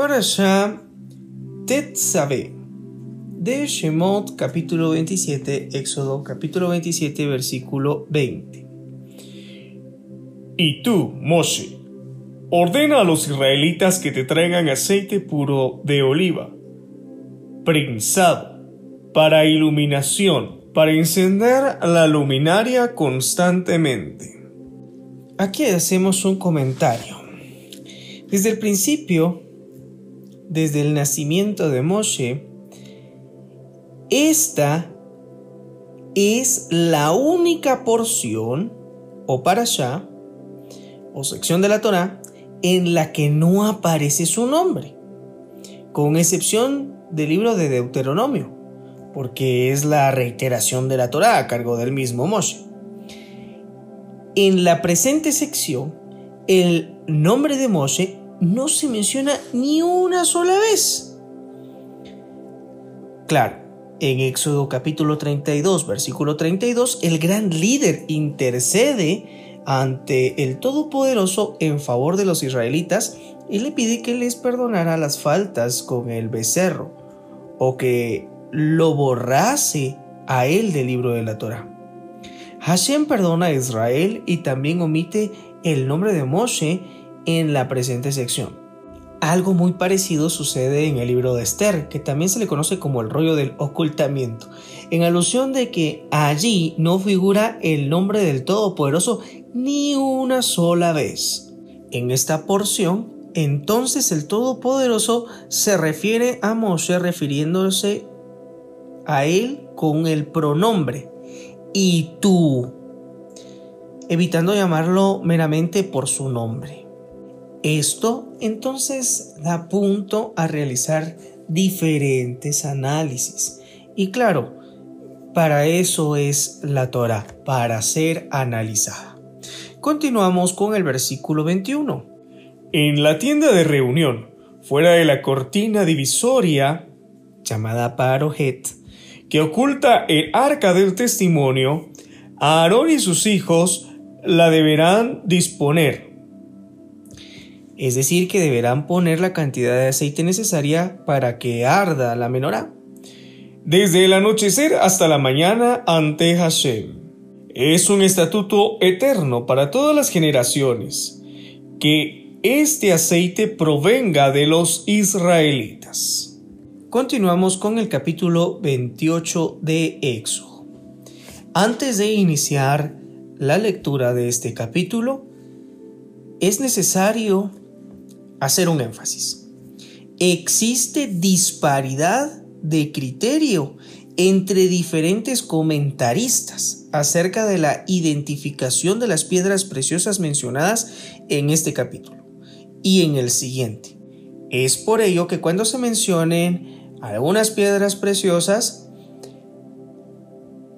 para allá Tetzabe de Shemot capítulo 27, Éxodo capítulo 27, versículo 20. Y tú, Moshe, ordena a los israelitas que te traigan aceite puro de oliva, prensado, para iluminación, para encender la luminaria constantemente. Aquí hacemos un comentario. Desde el principio, desde el nacimiento de Moshe, esta es la única porción o para allá o sección de la Torá en la que no aparece su nombre, con excepción del libro de Deuteronomio, porque es la reiteración de la Torá a cargo del mismo Moshe. En la presente sección, el nombre de Moshe no se menciona ni una sola vez. Claro, en Éxodo capítulo 32, versículo 32, el gran líder intercede ante el Todopoderoso en favor de los israelitas y le pide que les perdonara las faltas con el becerro o que lo borrase a él del libro de la Torah. Hashem perdona a Israel y también omite el nombre de Moshe en la presente sección. Algo muy parecido sucede en el libro de Esther, que también se le conoce como el rollo del ocultamiento, en alusión de que allí no figura el nombre del Todopoderoso ni una sola vez. En esta porción, entonces el Todopoderoso se refiere a Moshe refiriéndose a él con el pronombre y tú, evitando llamarlo meramente por su nombre. Esto entonces da punto a realizar diferentes análisis. Y claro, para eso es la Torah, para ser analizada. Continuamos con el versículo 21. En la tienda de reunión, fuera de la cortina divisoria, llamada Parojet, que oculta el arca del testimonio, Aarón y sus hijos la deberán disponer es decir, que deberán poner la cantidad de aceite necesaria para que arda la menorá. Desde el anochecer hasta la mañana ante Hashem. Es un estatuto eterno para todas las generaciones, que este aceite provenga de los israelitas. Continuamos con el capítulo 28 de Éxodo. Antes de iniciar la lectura de este capítulo, es necesario hacer un énfasis. Existe disparidad de criterio entre diferentes comentaristas acerca de la identificación de las piedras preciosas mencionadas en este capítulo y en el siguiente. Es por ello que cuando se mencionen algunas piedras preciosas,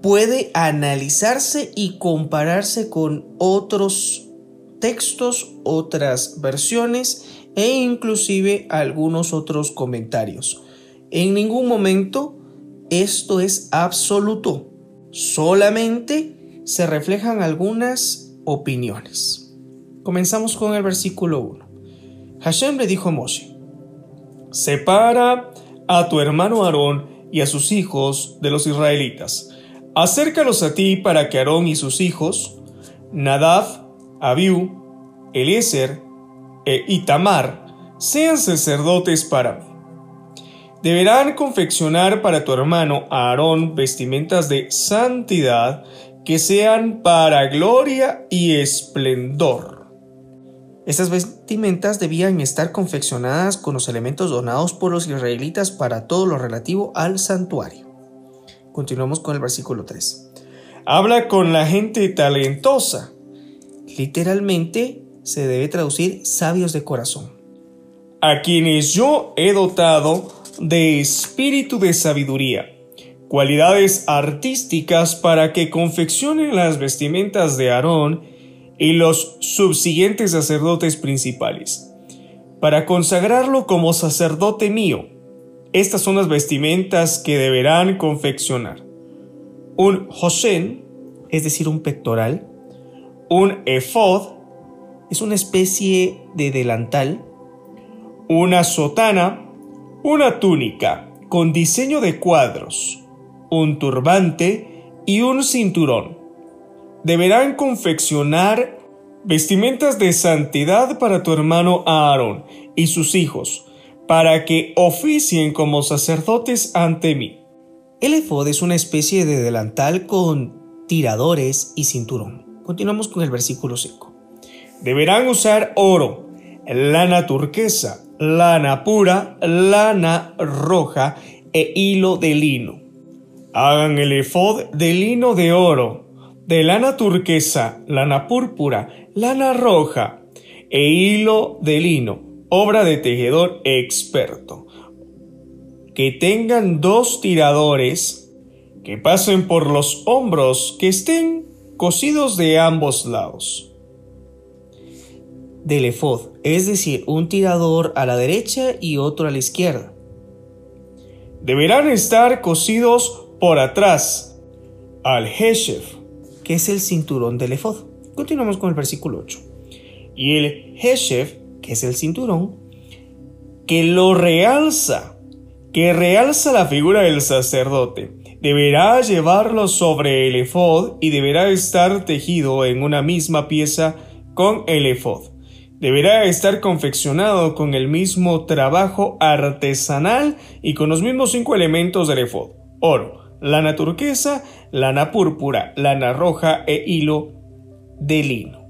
puede analizarse y compararse con otros textos, otras versiones e inclusive algunos otros comentarios. En ningún momento esto es absoluto, solamente se reflejan algunas opiniones. Comenzamos con el versículo 1. Hashem le dijo a Moshe, Separa a tu hermano Aarón y a sus hijos de los israelitas. Acércalos a ti para que Aarón y sus hijos, Nadab, Abiú, Eliezer e Itamar sean sacerdotes para mí. Deberán confeccionar para tu hermano Aarón vestimentas de santidad que sean para gloria y esplendor. Estas vestimentas debían estar confeccionadas con los elementos donados por los israelitas para todo lo relativo al santuario. Continuamos con el versículo 3. Habla con la gente talentosa. Literalmente se debe traducir sabios de corazón. A quienes yo he dotado de espíritu de sabiduría, cualidades artísticas para que confeccionen las vestimentas de Aarón y los subsiguientes sacerdotes principales, para consagrarlo como sacerdote mío. Estas son las vestimentas que deberán confeccionar. Un Hoshen, es decir, un pectoral, un efod, es una especie de delantal, una sotana, una túnica con diseño de cuadros, un turbante y un cinturón. Deberán confeccionar vestimentas de santidad para tu hermano Aarón y sus hijos, para que oficien como sacerdotes ante mí. El efod es una especie de delantal con tiradores y cinturón. Continuamos con el versículo 5. Deberán usar oro, lana turquesa, lana pura, lana roja e hilo de lino. Hagan el efod de lino de oro, de lana turquesa, lana púrpura, lana roja e hilo de lino, obra de tejedor experto. Que tengan dos tiradores que pasen por los hombros, que estén cosidos de ambos lados del efod, es decir, un tirador a la derecha y otro a la izquierda. Deberán estar cosidos por atrás al Heshef, que es el cinturón del efod. Continuamos con el versículo 8. Y el Heshef, que es el cinturón, que lo realza, que realza la figura del sacerdote, deberá llevarlo sobre el efod y deberá estar tejido en una misma pieza con el efod deberá estar confeccionado con el mismo trabajo artesanal y con los mismos cinco elementos del efod: oro, lana turquesa, lana púrpura, lana roja e hilo de lino.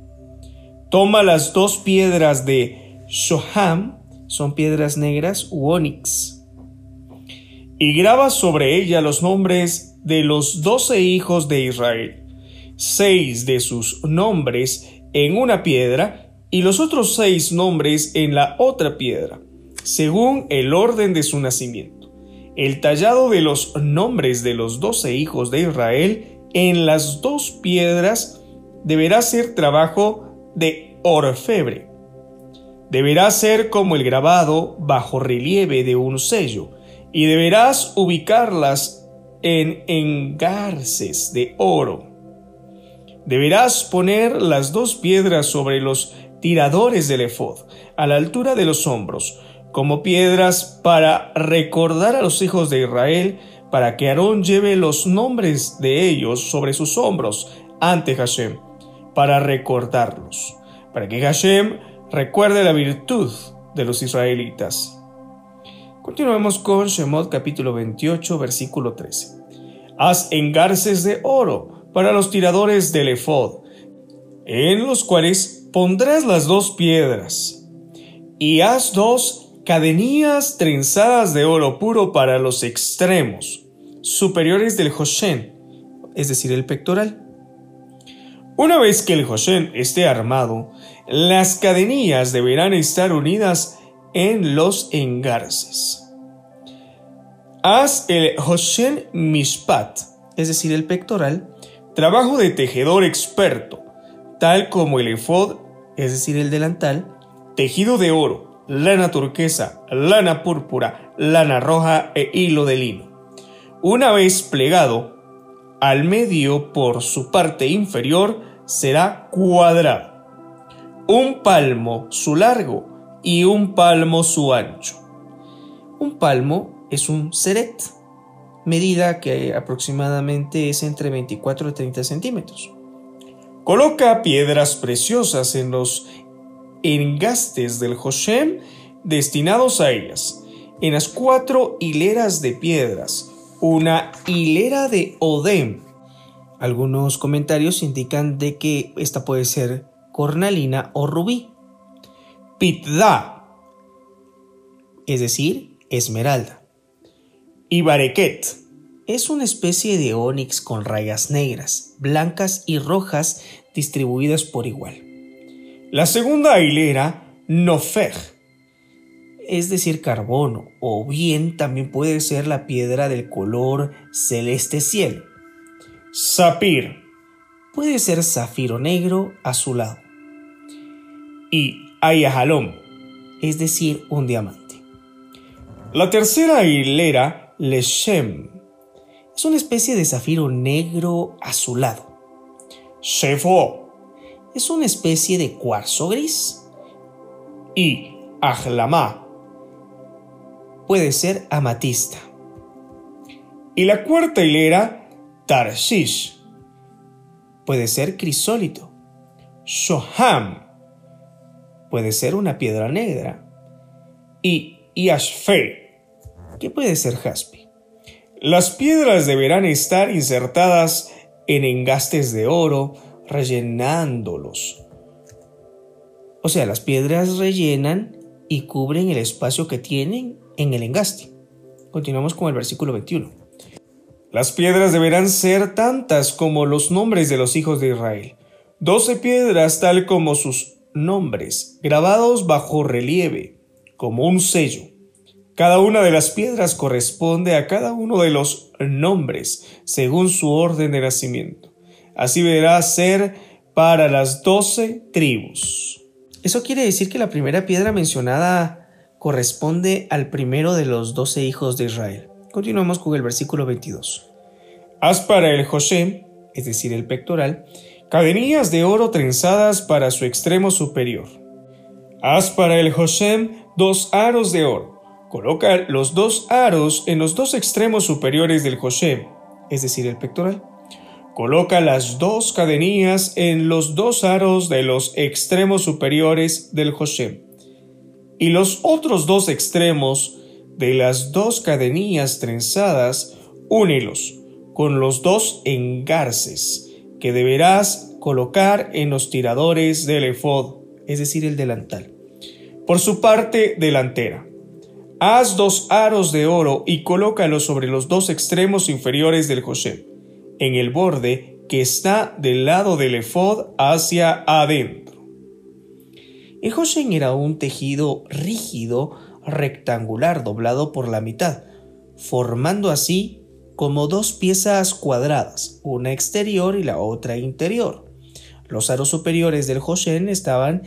Toma las dos piedras de Shoham, son piedras negras u onix, y graba sobre ella los nombres de los doce hijos de Israel, seis de sus nombres en una piedra y los otros seis nombres en la otra piedra, según el orden de su nacimiento. El tallado de los nombres de los doce hijos de Israel en las dos piedras deberá ser trabajo de orfebre. Deberá ser como el grabado bajo relieve de un sello, y deberás ubicarlas en engarces de oro. Deberás poner las dos piedras sobre los tiradores del efod, a la altura de los hombros, como piedras para recordar a los hijos de Israel, para que Aarón lleve los nombres de ellos sobre sus hombros ante Hashem, para recordarlos, para que Hashem recuerde la virtud de los israelitas. Continuemos con Shemot capítulo 28, versículo 13. Haz engarces de oro para los tiradores del efod, en los cuales pondrás las dos piedras, y haz dos cadenillas trenzadas de oro puro para los extremos superiores del Hoshen, es decir, el pectoral. Una vez que el Hoshen esté armado, las cadenillas deberán estar unidas en los engarces. Haz el Hoshen Mishpat, es decir, el pectoral, trabajo de tejedor experto, tal como el efod, es decir, el delantal, tejido de oro, lana turquesa, lana púrpura, lana roja e hilo de lino. Una vez plegado, al medio por su parte inferior será cuadrado, un palmo su largo y un palmo su ancho. Un palmo es un seret, medida que aproximadamente es entre 24 y 30 centímetros. Coloca piedras preciosas en los engastes del Hoshem destinados a ellas, en las cuatro hileras de piedras, una hilera de Odem. Algunos comentarios indican de que esta puede ser cornalina o rubí. Pitda, es decir, esmeralda. Y Bareket, es una especie de onix con rayas negras, blancas y rojas distribuidas por igual. La segunda hilera, Nofeg, es decir, carbono, o bien también puede ser la piedra del color celeste cielo. Sapir, puede ser zafiro negro azulado. Y Ayahalom, es decir, un diamante. La tercera hilera, Leshem, es una especie de zafiro negro azulado. Shefo es una especie de cuarzo gris. Y Ajlamá puede ser amatista. Y la cuarta hilera, Tarshish. Puede ser crisólito. Shoham. Puede ser una piedra negra. Y Yashfe. ¿Qué puede ser jaspe? Las piedras deberán estar insertadas en engastes de oro, rellenándolos. O sea, las piedras rellenan y cubren el espacio que tienen en el engaste. Continuamos con el versículo 21. Las piedras deberán ser tantas como los nombres de los hijos de Israel. Doce piedras tal como sus nombres, grabados bajo relieve, como un sello. Cada una de las piedras corresponde a cada uno de los nombres, según su orden de nacimiento. Así deberá ser para las doce tribus. Eso quiere decir que la primera piedra mencionada corresponde al primero de los doce hijos de Israel. Continuamos con el versículo 22. Haz para el José, es decir, el pectoral, cadenillas de oro trenzadas para su extremo superior. Haz para el José dos aros de oro. Coloca los dos aros en los dos extremos superiores del José, es decir, el pectoral. Coloca las dos cadenillas en los dos aros de los extremos superiores del José. Y los otros dos extremos de las dos cadenillas trenzadas, únelos con los dos engarces que deberás colocar en los tiradores del efod, es decir, el delantal. Por su parte delantera, haz dos aros de oro y colócalos sobre los dos extremos inferiores del José, en el borde que está del lado del efod hacia adentro. El José era un tejido rígido rectangular doblado por la mitad, formando así como dos piezas cuadradas, una exterior y la otra interior. Los aros superiores del Hoshen estaban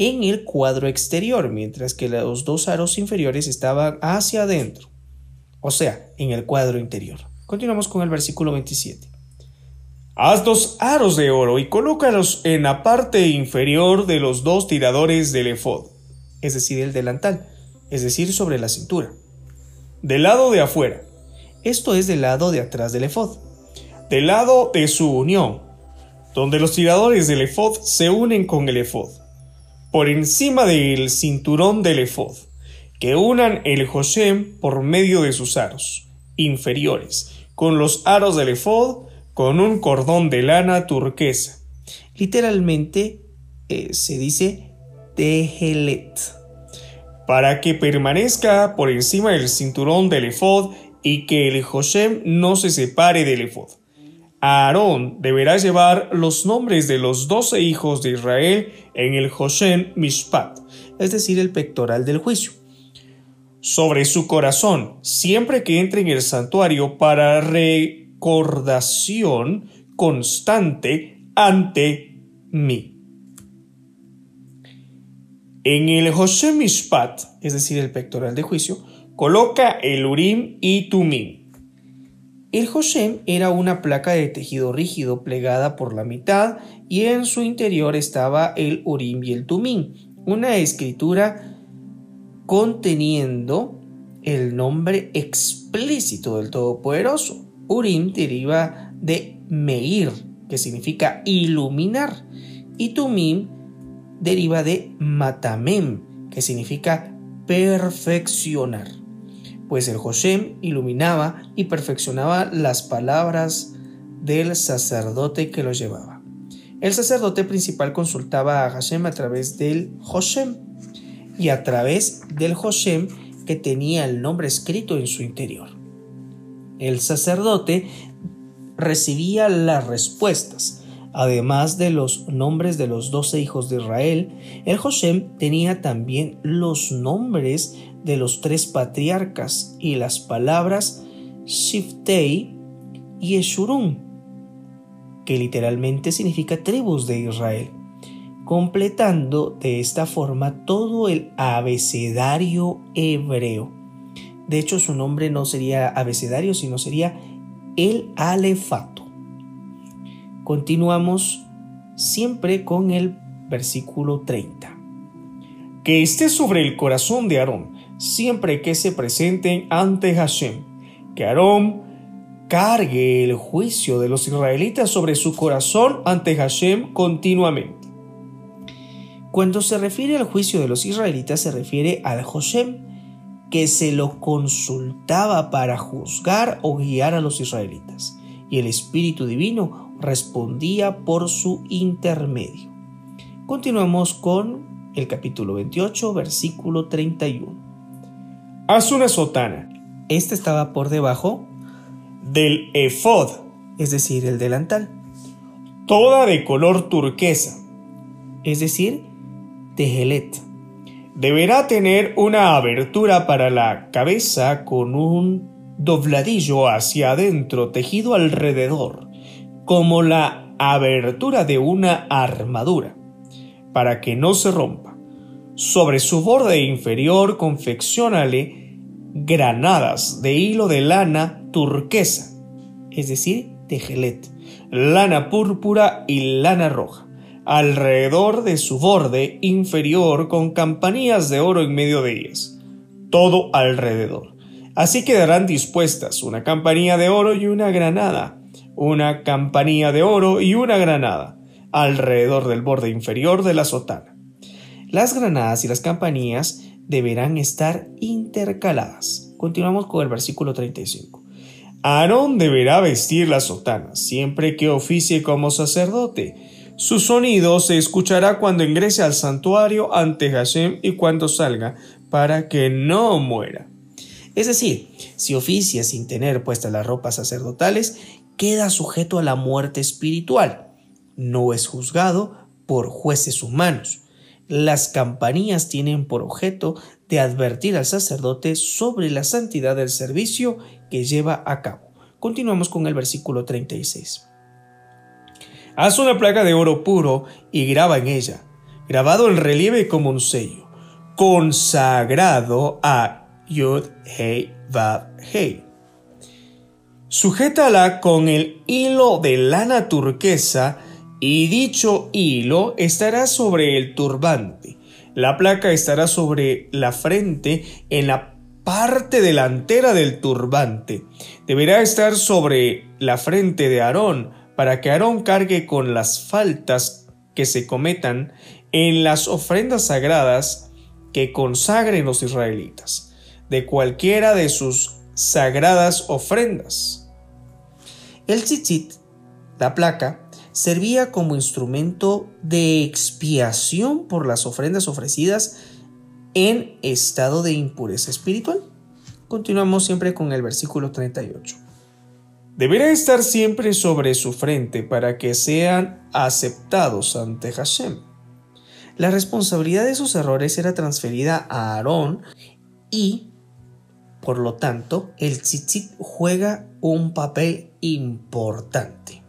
en el cuadro exterior, mientras que los dos aros inferiores estaban hacia adentro, o sea, en el cuadro interior. Continuamos con el versículo 27. Haz dos aros de oro y colócalos en la parte inferior de los dos tiradores del efod, es decir, el delantal es decir, sobre la cintura. Del lado de afuera. Esto es del lado de atrás del efod. Del lado de su unión, donde los tiradores del efod se unen con el efod. Por encima del cinturón del efod, que unan el Joshem por medio de sus aros inferiores, con los aros del efod, con un cordón de lana turquesa. Literalmente eh, se dice tehelet para que permanezca por encima del cinturón del efod y que el Joshem no se separe del efod. Aarón deberá llevar los nombres de los doce hijos de Israel en el Joshem Mishpat, es decir, el pectoral del juicio, sobre su corazón siempre que entre en el santuario para recordación constante ante mí. En el José Mishpat, es decir, el pectoral de juicio, coloca el Urim y Tumim. El Hoshem era una placa de tejido rígido plegada por la mitad y en su interior estaba el Urim y el Tumim, una escritura conteniendo el nombre explícito del Todopoderoso. Urim deriva de Meir, que significa iluminar, y Tumim deriva de matamem, que significa perfeccionar, pues el Joshem iluminaba y perfeccionaba las palabras del sacerdote que lo llevaba. El sacerdote principal consultaba a Hashem a través del Joshem y a través del Joshem que tenía el nombre escrito en su interior. El sacerdote recibía las respuestas, Además de los nombres de los doce hijos de Israel, el Joshem tenía también los nombres de los tres patriarcas y las palabras Shiftei y Eshurun, que literalmente significa tribus de Israel, completando de esta forma todo el abecedario hebreo. De hecho, su nombre no sería abecedario, sino sería el alefato. Continuamos siempre con el versículo 30. Que esté sobre el corazón de Aarón, siempre que se presenten ante Hashem, que Aarón cargue el juicio de los israelitas sobre su corazón ante Hashem continuamente. Cuando se refiere al juicio de los israelitas se refiere al Hashem, que se lo consultaba para juzgar o guiar a los israelitas, y el Espíritu Divino respondía por su intermedio. Continuamos con el capítulo 28, versículo 31. Haz una sotana. Este estaba por debajo del efod, es decir, el delantal. Toda de color turquesa, es decir, tejelet. Deberá tener una abertura para la cabeza con un dobladillo hacia adentro tejido alrededor, como la abertura de una armadura, para que no se rompa. Sobre su borde inferior confeccionale granadas de hilo de lana turquesa, es decir, tejelet, lana púrpura y lana roja, alrededor de su borde inferior con campanillas de oro en medio de ellas, todo alrededor. Así quedarán dispuestas una campanilla de oro y una granada, una campanilla de oro y una granada, alrededor del borde inferior de la sotana. Las granadas y las campanillas deberán estar intercaladas. Continuamos con el versículo 35. Aarón deberá vestir la sotana siempre que oficie como sacerdote. Su sonido se escuchará cuando ingrese al santuario ante Hashem y cuando salga, para que no muera. Es decir, si oficia sin tener puestas las ropas sacerdotales, queda sujeto a la muerte espiritual. No es juzgado por jueces humanos. Las campanillas tienen por objeto de advertir al sacerdote sobre la santidad del servicio que lleva a cabo. Continuamos con el versículo 36. Haz una placa de oro puro y graba en ella, grabado en relieve como un sello, consagrado a Yud Hei Vav Hei. Sujétala con el hilo de lana turquesa y dicho hilo estará sobre el turbante. La placa estará sobre la frente en la parte delantera del turbante. Deberá estar sobre la frente de Aarón para que Aarón cargue con las faltas que se cometan en las ofrendas sagradas que consagren los israelitas, de cualquiera de sus sagradas ofrendas. El tzitzit, la placa, servía como instrumento de expiación por las ofrendas ofrecidas en estado de impureza espiritual. Continuamos siempre con el versículo 38. Deberá estar siempre sobre su frente para que sean aceptados ante Hashem. La responsabilidad de sus errores era transferida a Aarón y, por lo tanto, el tzitzit juega un papel importante.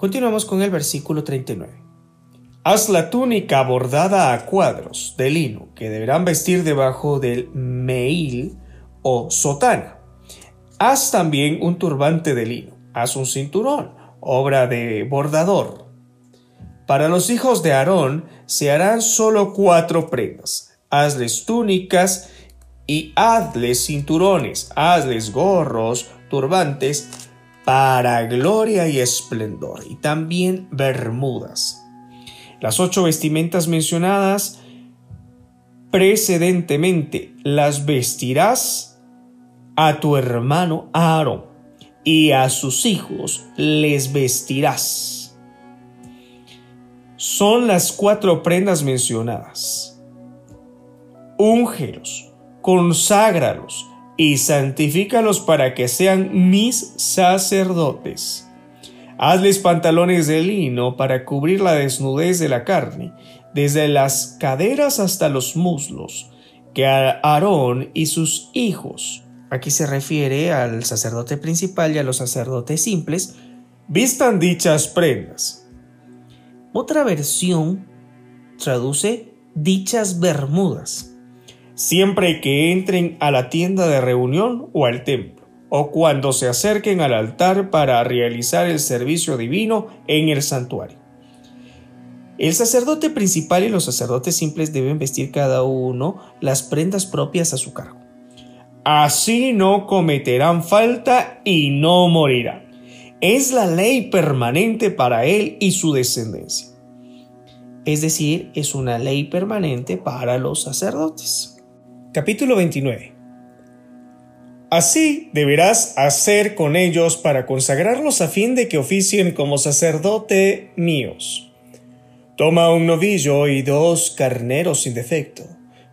Continuamos con el versículo 39. Haz la túnica bordada a cuadros de lino que deberán vestir debajo del meil o sotana. Haz también un turbante de lino. Haz un cinturón, obra de bordador. Para los hijos de Aarón se harán solo cuatro prendas. Hazles túnicas y hazles cinturones, hazles gorros, turbantes, para gloria y esplendor, y también bermudas. Las ocho vestimentas mencionadas precedentemente las vestirás a tu hermano Aarón y a sus hijos les vestirás. Son las cuatro prendas mencionadas. Úngelos, conságralos y santifícalos para que sean mis sacerdotes Hazles pantalones de lino para cubrir la desnudez de la carne, desde las caderas hasta los muslos, que Aarón y sus hijos. Aquí se refiere al sacerdote principal y a los sacerdotes simples. Vistan dichas prendas. Otra versión traduce dichas bermudas. Siempre que entren a la tienda de reunión o al templo o cuando se acerquen al altar para realizar el servicio divino en el santuario. El sacerdote principal y los sacerdotes simples deben vestir cada uno las prendas propias a su cargo. Así no cometerán falta y no morirán. Es la ley permanente para él y su descendencia. Es decir, es una ley permanente para los sacerdotes. Capítulo 29. Así deberás hacer con ellos para consagrarlos a fin de que oficien como sacerdote míos. Toma un novillo y dos carneros sin defecto,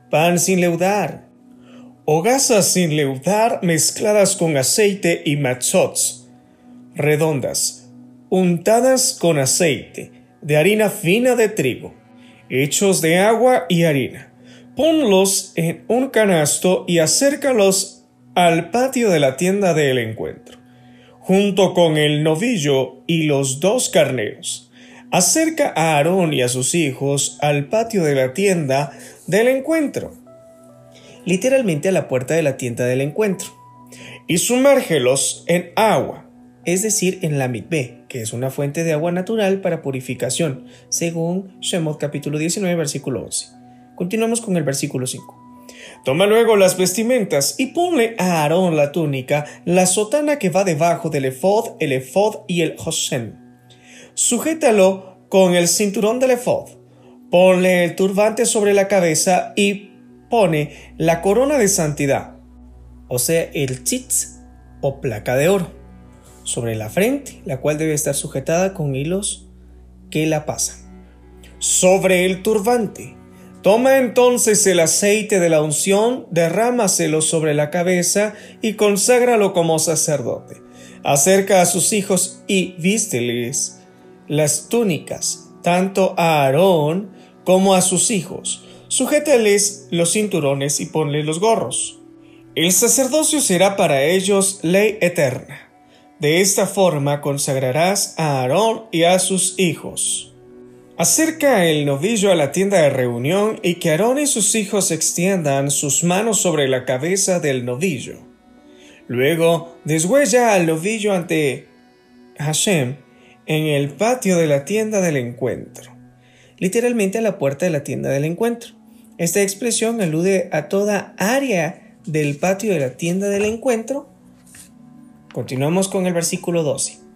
pan sin leudar, hogazas sin leudar mezcladas con aceite y machots, redondas, untadas con aceite, de harina fina de trigo, hechos de agua y harina. Ponlos en un canasto y acércalos al patio de la tienda del encuentro, junto con el novillo y los dos carneros. Acerca a Aarón y a sus hijos al patio de la tienda del encuentro. Literalmente a la puerta de la tienda del encuentro. Y sumérgelos en agua. Es decir, en la mitbe, que es una fuente de agua natural para purificación, según Shemot capítulo 19, versículo 11. Continuamos con el versículo 5. Toma luego las vestimentas y ponle a Aarón la túnica, la sotana que va debajo del efod, el efod y el josén. Sujétalo con el cinturón del efod. Ponle el turbante sobre la cabeza y pone la corona de santidad, o sea, el tzitz o placa de oro, sobre la frente, la cual debe estar sujetada con hilos que la pasan. Sobre el turbante Toma entonces el aceite de la unción, derrámaselo sobre la cabeza y conságralo como sacerdote. Acerca a sus hijos y vísteles las túnicas, tanto a Aarón como a sus hijos. Sujétales los cinturones y ponle los gorros. El sacerdocio será para ellos ley eterna. De esta forma consagrarás a Aarón y a sus hijos. Acerca el novillo a la tienda de reunión y que Aarón y sus hijos extiendan sus manos sobre la cabeza del novillo. Luego deshuella al novillo ante Hashem en el patio de la tienda del encuentro, literalmente a la puerta de la tienda del encuentro. Esta expresión alude a toda área del patio de la tienda del encuentro. Continuamos con el versículo 12.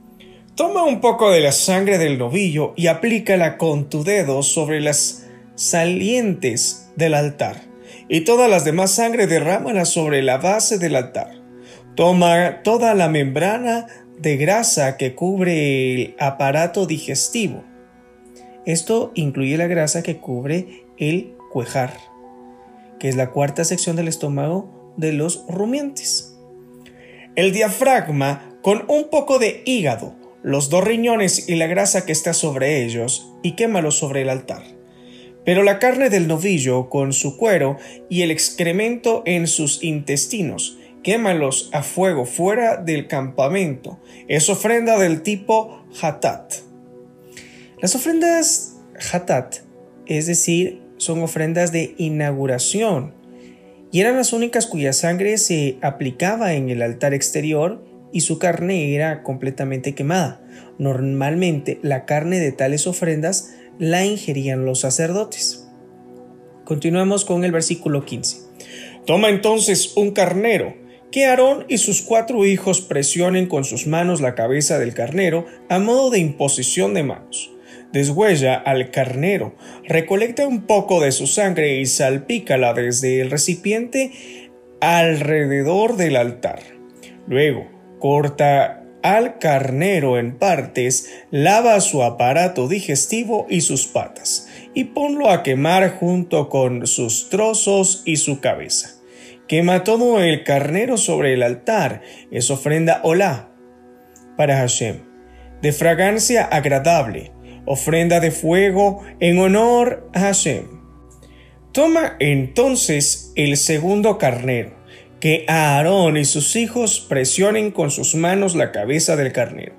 Toma un poco de la sangre del novillo y aplícala con tu dedo sobre las salientes del altar, y todas las demás sangre derrámala sobre la base del altar. Toma toda la membrana de grasa que cubre el aparato digestivo. Esto incluye la grasa que cubre el cuejar, que es la cuarta sección del estómago de los rumiantes. El diafragma con un poco de hígado los dos riñones y la grasa que está sobre ellos, y quémalos sobre el altar. Pero la carne del novillo con su cuero y el excremento en sus intestinos, quémalos a fuego fuera del campamento. Es ofrenda del tipo hatat. Las ofrendas hatat, es decir, son ofrendas de inauguración, y eran las únicas cuya sangre se aplicaba en el altar exterior y su carne era completamente quemada. Normalmente la carne de tales ofrendas la ingerían los sacerdotes. Continuamos con el versículo 15. Toma entonces un carnero, que Aarón y sus cuatro hijos presionen con sus manos la cabeza del carnero a modo de imposición de manos. Deshuella al carnero, recolecta un poco de su sangre y salpícala desde el recipiente alrededor del altar. Luego, corta al carnero en partes, lava su aparato digestivo y sus patas, y ponlo a quemar junto con sus trozos y su cabeza. Quema todo el carnero sobre el altar, es ofrenda olá para Hashem, de fragancia agradable, ofrenda de fuego en honor a Hashem. Toma entonces el segundo carnero, que Aarón y sus hijos presionen con sus manos la cabeza del carnero.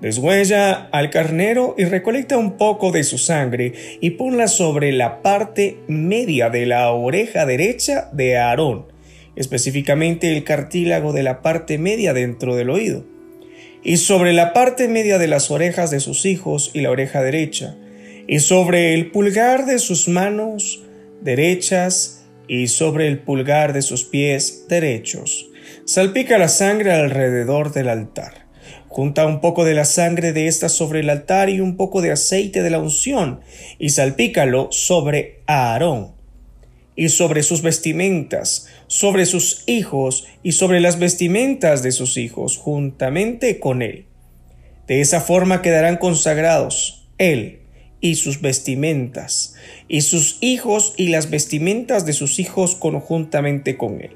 Deshuella al carnero y recolecta un poco de su sangre y ponla sobre la parte media de la oreja derecha de Aarón, específicamente el cartílago de la parte media dentro del oído, y sobre la parte media de las orejas de sus hijos y la oreja derecha, y sobre el pulgar de sus manos derechas y sobre el pulgar de sus pies derechos. Salpica la sangre alrededor del altar. Junta un poco de la sangre de ésta sobre el altar y un poco de aceite de la unción, y salpícalo sobre Aarón, y sobre sus vestimentas, sobre sus hijos, y sobre las vestimentas de sus hijos, juntamente con él. De esa forma quedarán consagrados él y sus vestimentas, y sus hijos y las vestimentas de sus hijos conjuntamente con él.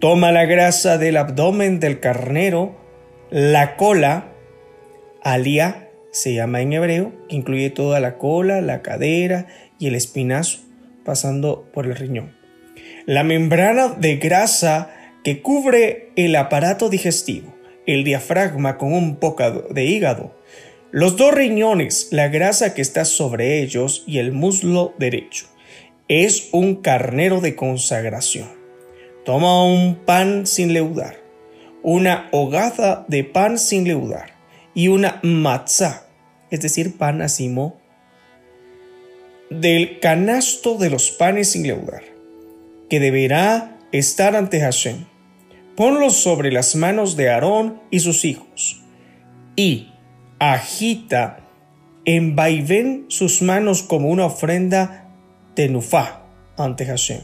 Toma la grasa del abdomen del carnero, la cola, alia se llama en hebreo, que incluye toda la cola, la cadera y el espinazo, pasando por el riñón. La membrana de grasa que cubre el aparato digestivo, el diafragma con un poco de hígado, los dos riñones, la grasa que está sobre ellos y el muslo derecho. Es un carnero de consagración. Toma un pan sin leudar, una hogada de pan sin leudar y una matzá, es decir, pan asimo, del canasto de los panes sin leudar, que deberá estar ante Hashem. Ponlos sobre las manos de Aarón y sus hijos, y agita en vaivén sus manos como una ofrenda tenufá ante Hashem.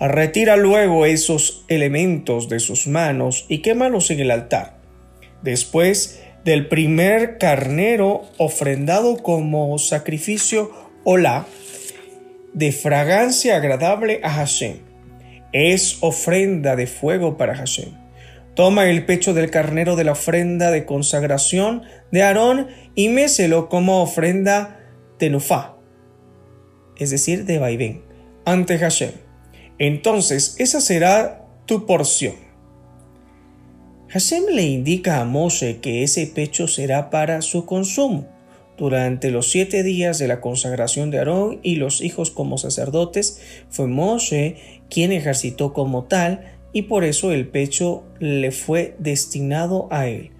Retira luego esos elementos de sus manos y quémalos en el altar. Después del primer carnero ofrendado como sacrificio hola de fragancia agradable a Hashem. Es ofrenda de fuego para Hashem. Toma el pecho del carnero de la ofrenda de consagración de Aarón y méselo como ofrenda tenufá, es decir, de vaivén, ante Hashem. Entonces, esa será tu porción. Hashem le indica a Moshe que ese pecho será para su consumo durante los siete días de la consagración de Aarón y los hijos como sacerdotes. Fue Moshe quien ejercitó como tal y por eso el pecho le fue destinado a él,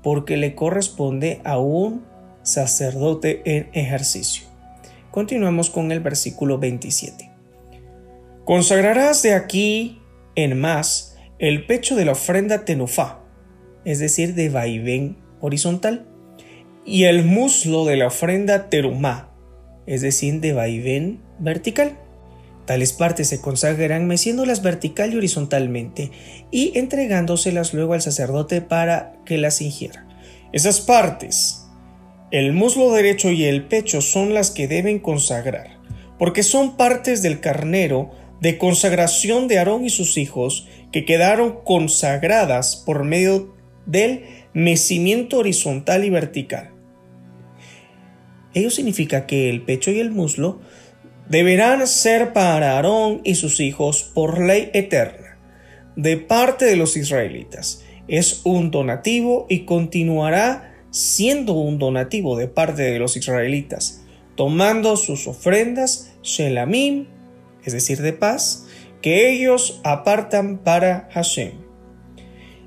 porque le corresponde a un sacerdote en ejercicio. Continuamos con el versículo 27. Consagrarás de aquí en más el pecho de la ofrenda tenufá, es decir, de vaivén horizontal, y el muslo de la ofrenda terumá, es decir, de vaivén vertical. Tales partes se consagran meciéndolas vertical y horizontalmente y entregándoselas luego al sacerdote para que las ingiera. Esas partes, el muslo derecho y el pecho son las que deben consagrar, porque son partes del carnero de consagración de Aarón y sus hijos que quedaron consagradas por medio del mecimiento horizontal y vertical. Ello significa que el pecho y el muslo deberán ser para Aarón y sus hijos por ley eterna, de parte de los israelitas. Es un donativo y continuará siendo un donativo de parte de los israelitas, tomando sus ofrendas shelamim, es decir, de paz, que ellos apartan para Hashem.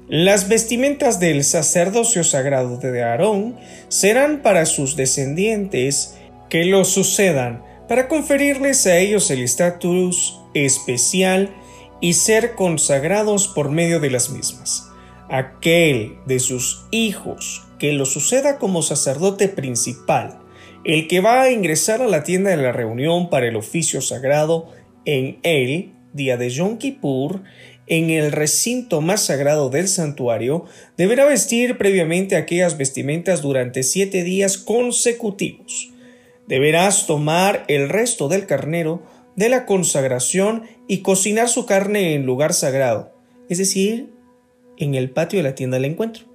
Las vestimentas del sacerdocio sagrado de Aarón serán para sus descendientes que lo sucedan para conferirles a ellos el estatus especial y ser consagrados por medio de las mismas. Aquel de sus hijos que lo suceda como sacerdote principal, el que va a ingresar a la tienda de la reunión para el oficio sagrado en él, día de Yom Kippur, en el recinto más sagrado del santuario, deberá vestir previamente aquellas vestimentas durante siete días consecutivos deberás tomar el resto del carnero de la consagración y cocinar su carne en lugar sagrado, es decir, en el patio de la tienda del encuentro.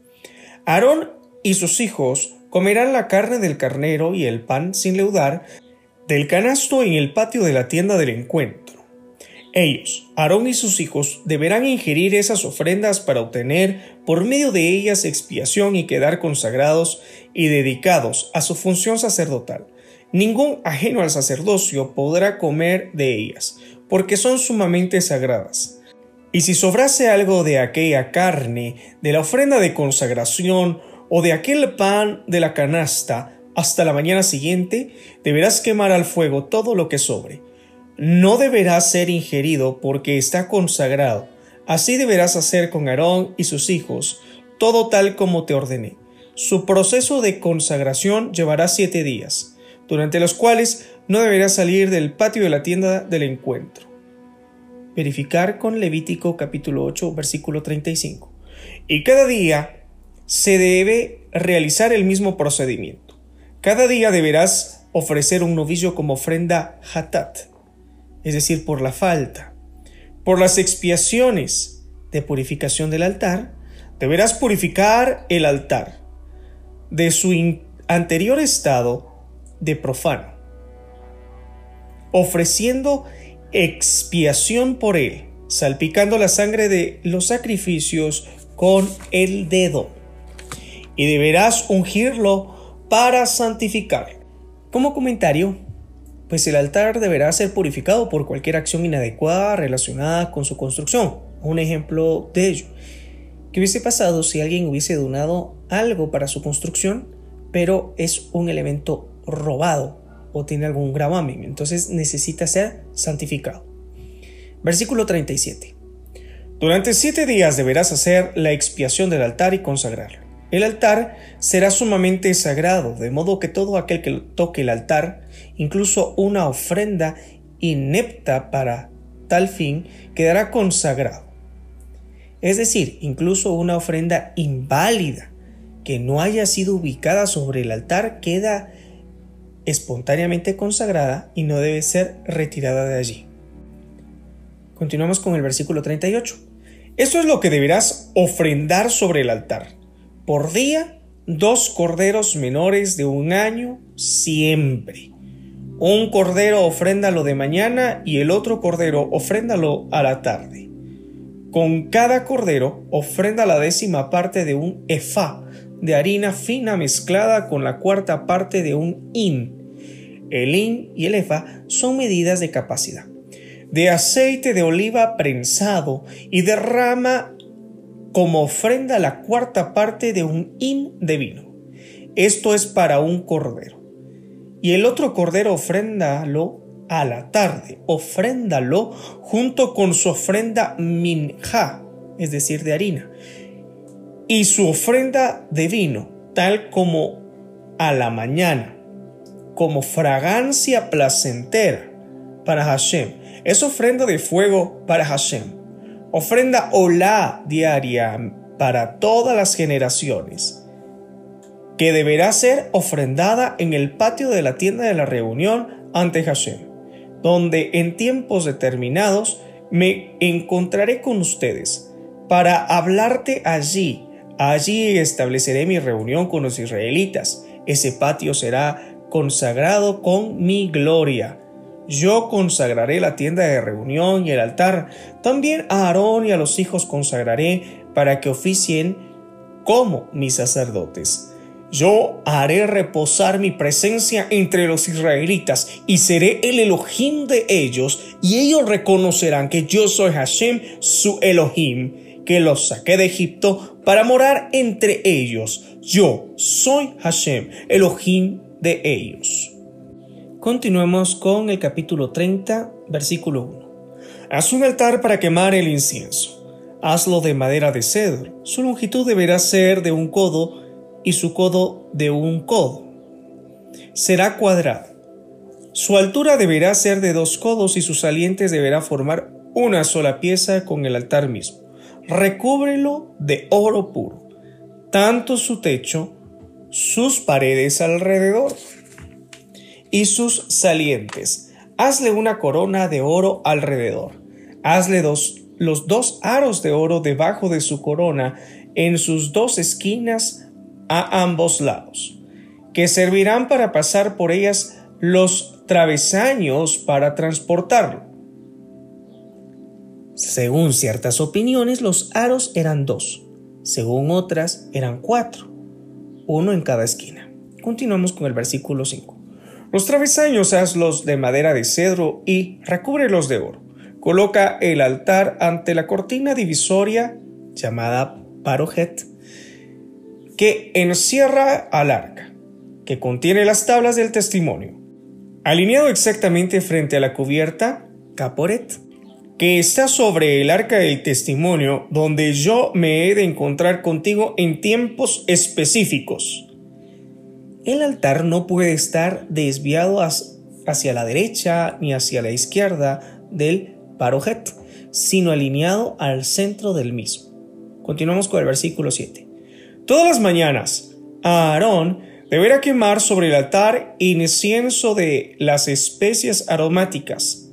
Aarón y sus hijos comerán la carne del carnero y el pan sin leudar del canasto en el patio de la tienda del encuentro. Ellos, Aarón y sus hijos, deberán ingerir esas ofrendas para obtener por medio de ellas expiación y quedar consagrados y dedicados a su función sacerdotal. Ningún ajeno al sacerdocio podrá comer de ellas, porque son sumamente sagradas. Y si sobrase algo de aquella carne, de la ofrenda de consagración o de aquel pan de la canasta, hasta la mañana siguiente deberás quemar al fuego todo lo que sobre. No deberá ser ingerido porque está consagrado. Así deberás hacer con Aarón y sus hijos, todo tal como te ordené. Su proceso de consagración llevará siete días, durante los cuales no deberá salir del patio de la tienda del encuentro. Verificar con Levítico capítulo 8 versículo 35. Y cada día se debe realizar el mismo procedimiento. Cada día deberás ofrecer un novillo como ofrenda hatat, es decir, por la falta. Por las expiaciones de purificación del altar, deberás purificar el altar de su anterior estado de profano, ofreciendo expiación por él, salpicando la sangre de los sacrificios con el dedo y deberás ungirlo para santificar. Como comentario, pues el altar deberá ser purificado por cualquier acción inadecuada relacionada con su construcción. Un ejemplo de ello. ¿Qué hubiese pasado si alguien hubiese donado algo para su construcción, pero es un elemento robado o tiene algún gravamen? Entonces necesita ser santificado. Versículo 37. Durante siete días deberás hacer la expiación del altar y consagrarlo. El altar será sumamente sagrado, de modo que todo aquel que toque el altar, incluso una ofrenda inepta para tal fin, quedará consagrado. Es decir, incluso una ofrenda inválida que no haya sido ubicada sobre el altar queda espontáneamente consagrada y no debe ser retirada de allí. Continuamos con el versículo 38. Esto es lo que deberás ofrendar sobre el altar por día dos corderos menores de un año siempre. Un cordero ofréndalo de mañana y el otro cordero ofréndalo a la tarde. Con cada cordero ofrenda la décima parte de un efá de harina fina mezclada con la cuarta parte de un in. El in y el efá son medidas de capacidad. De aceite de oliva prensado y derrama como ofrenda la cuarta parte de un hin de vino. Esto es para un cordero. Y el otro cordero ofréndalo a la tarde, ofréndalo junto con su ofrenda minja, es decir, de harina, y su ofrenda de vino, tal como a la mañana, como fragancia placentera para Hashem. Es ofrenda de fuego para Hashem ofrenda olá diaria para todas las generaciones, que deberá ser ofrendada en el patio de la tienda de la reunión ante Hashem, donde en tiempos determinados me encontraré con ustedes para hablarte allí. Allí estableceré mi reunión con los israelitas. Ese patio será consagrado con mi gloria yo consagraré la tienda de reunión y el altar. También a Aarón y a los hijos consagraré para que oficien como mis sacerdotes. Yo haré reposar mi presencia entre los israelitas y seré el Elohim de ellos, y ellos reconocerán que yo soy Hashem, su Elohim, que los saqué de Egipto para morar entre ellos. Yo soy Hashem, Elohim de ellos. Continuemos con el capítulo 30, versículo 1. Haz un altar para quemar el incienso. Hazlo de madera de cedro. Su longitud deberá ser de un codo y su codo de un codo. Será cuadrado. Su altura deberá ser de dos codos y sus salientes deberá formar una sola pieza con el altar mismo. Recúbrelo de oro puro, tanto su techo, sus paredes alrededor y sus salientes. Hazle una corona de oro alrededor. Hazle los dos aros de oro debajo de su corona en sus dos esquinas a ambos lados, que servirán para pasar por ellas los travesaños para transportarlo. Según ciertas opiniones, los aros eran dos, según otras eran cuatro, uno en cada esquina. Continuamos con el versículo 5. Los travesaños hazlos de madera de cedro y recúbrelos de oro. Coloca el altar ante la cortina divisoria llamada parojet que encierra al arca. que contiene las tablas del testimonio. Alineado exactamente frente a la cubierta, caporet, que está sobre el arca del testimonio, donde yo me he de encontrar contigo en tiempos específicos. El altar no puede estar desviado hacia la derecha ni hacia la izquierda del parojet, sino alineado al centro del mismo. Continuamos con el versículo 7. Todas las mañanas, Aarón deberá quemar sobre el altar incienso de las especias aromáticas.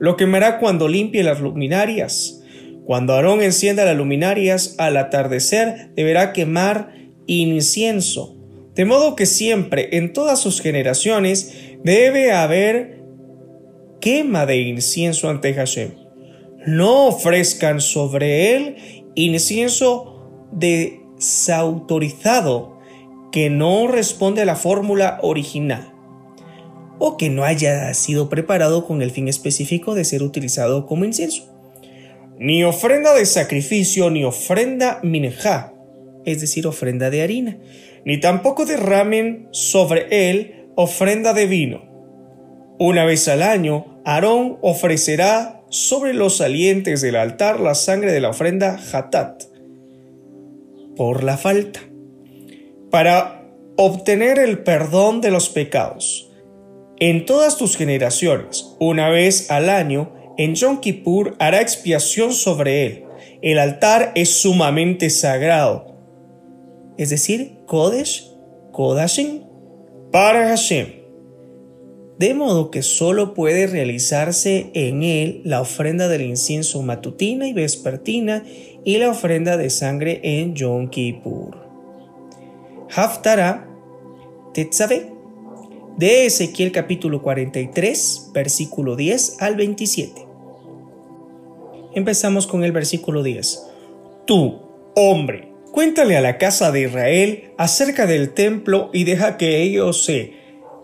Lo quemará cuando limpie las luminarias. Cuando Aarón encienda las luminarias al atardecer, deberá quemar incienso. De modo que siempre, en todas sus generaciones, debe haber quema de incienso ante Hashem. No ofrezcan sobre él incienso desautorizado que no responde a la fórmula original o que no haya sido preparado con el fin específico de ser utilizado como incienso. Ni ofrenda de sacrificio ni ofrenda minja, es decir, ofrenda de harina, ni tampoco derramen sobre él ofrenda de vino. Una vez al año, Aarón ofrecerá sobre los salientes del altar la sangre de la ofrenda hatat, por la falta para obtener el perdón de los pecados. En todas tus generaciones, una vez al año, en Yom Kippur hará expiación sobre él. El altar es sumamente sagrado, es decir, Kodesh, Kodashim, para Hashem. De modo que solo puede realizarse en él la ofrenda del incienso matutina y vespertina y la ofrenda de sangre en Yom Kippur. Haftara Tetzabe de Ezequiel capítulo 43, versículo 10 al 27. Empezamos con el versículo 10. Tú, hombre, cuéntale a la casa de Israel acerca del templo y deja que ellos se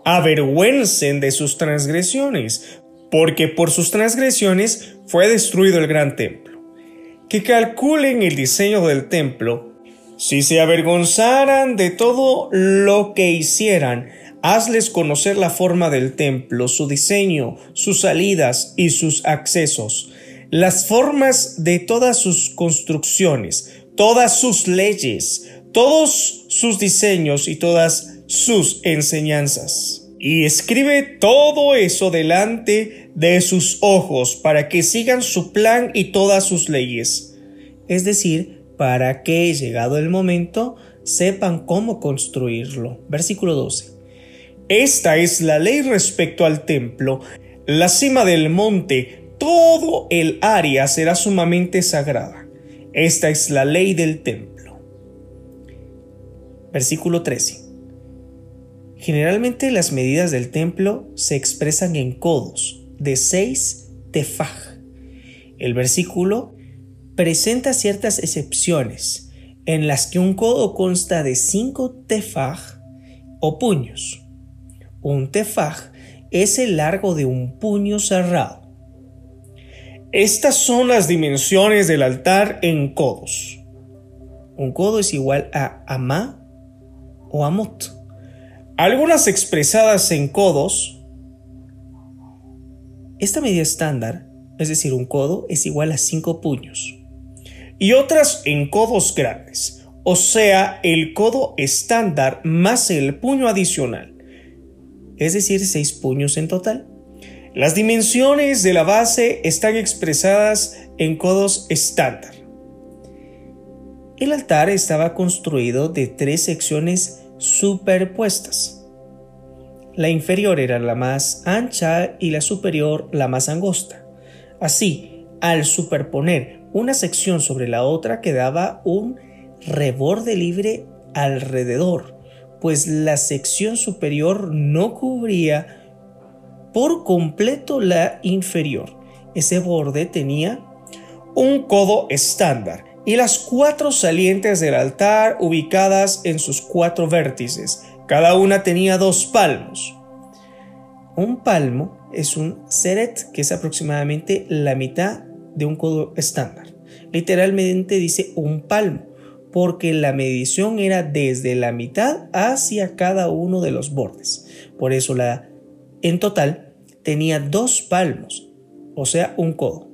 avergüencen de sus transgresiones, porque por sus transgresiones fue destruido el gran templo. Que calculen el diseño del templo si se avergonzaran de todo lo que hicieran, hazles conocer la forma del templo, su diseño, sus salidas y sus accesos, las formas de todas sus construcciones, todas sus leyes, todos sus diseños y todas sus enseñanzas. Y escribe todo eso delante de sus ojos para que sigan su plan y todas sus leyes. Es decir, para que, llegado el momento, sepan cómo construirlo. Versículo 12. Esta es la ley respecto al templo. La cima del monte, todo el área será sumamente sagrada. Esta es la ley del templo. Versículo 13. Generalmente las medidas del templo se expresan en codos de 6 tefaj. El versículo presenta ciertas excepciones en las que un codo consta de cinco tefaj o puños. Un tefaj es el largo de un puño cerrado. Estas son las dimensiones del altar en codos. Un codo es igual a amá o amot. Algunas expresadas en codos. Esta medida estándar, es decir, un codo, es igual a cinco puños y otras en codos grandes, o sea, el codo estándar más el puño adicional, es decir, seis puños en total. Las dimensiones de la base están expresadas en codos estándar. El altar estaba construido de tres secciones superpuestas. La inferior era la más ancha y la superior la más angosta. Así, al superponer una sección sobre la otra quedaba un reborde libre alrededor, pues la sección superior no cubría por completo la inferior. Ese borde tenía un codo estándar y las cuatro salientes del altar ubicadas en sus cuatro vértices. Cada una tenía dos palmos. Un palmo es un seret, que es aproximadamente la mitad de un codo estándar. Literalmente dice un palmo, porque la medición era desde la mitad hacia cada uno de los bordes. Por eso la en total tenía dos palmos, o sea, un codo.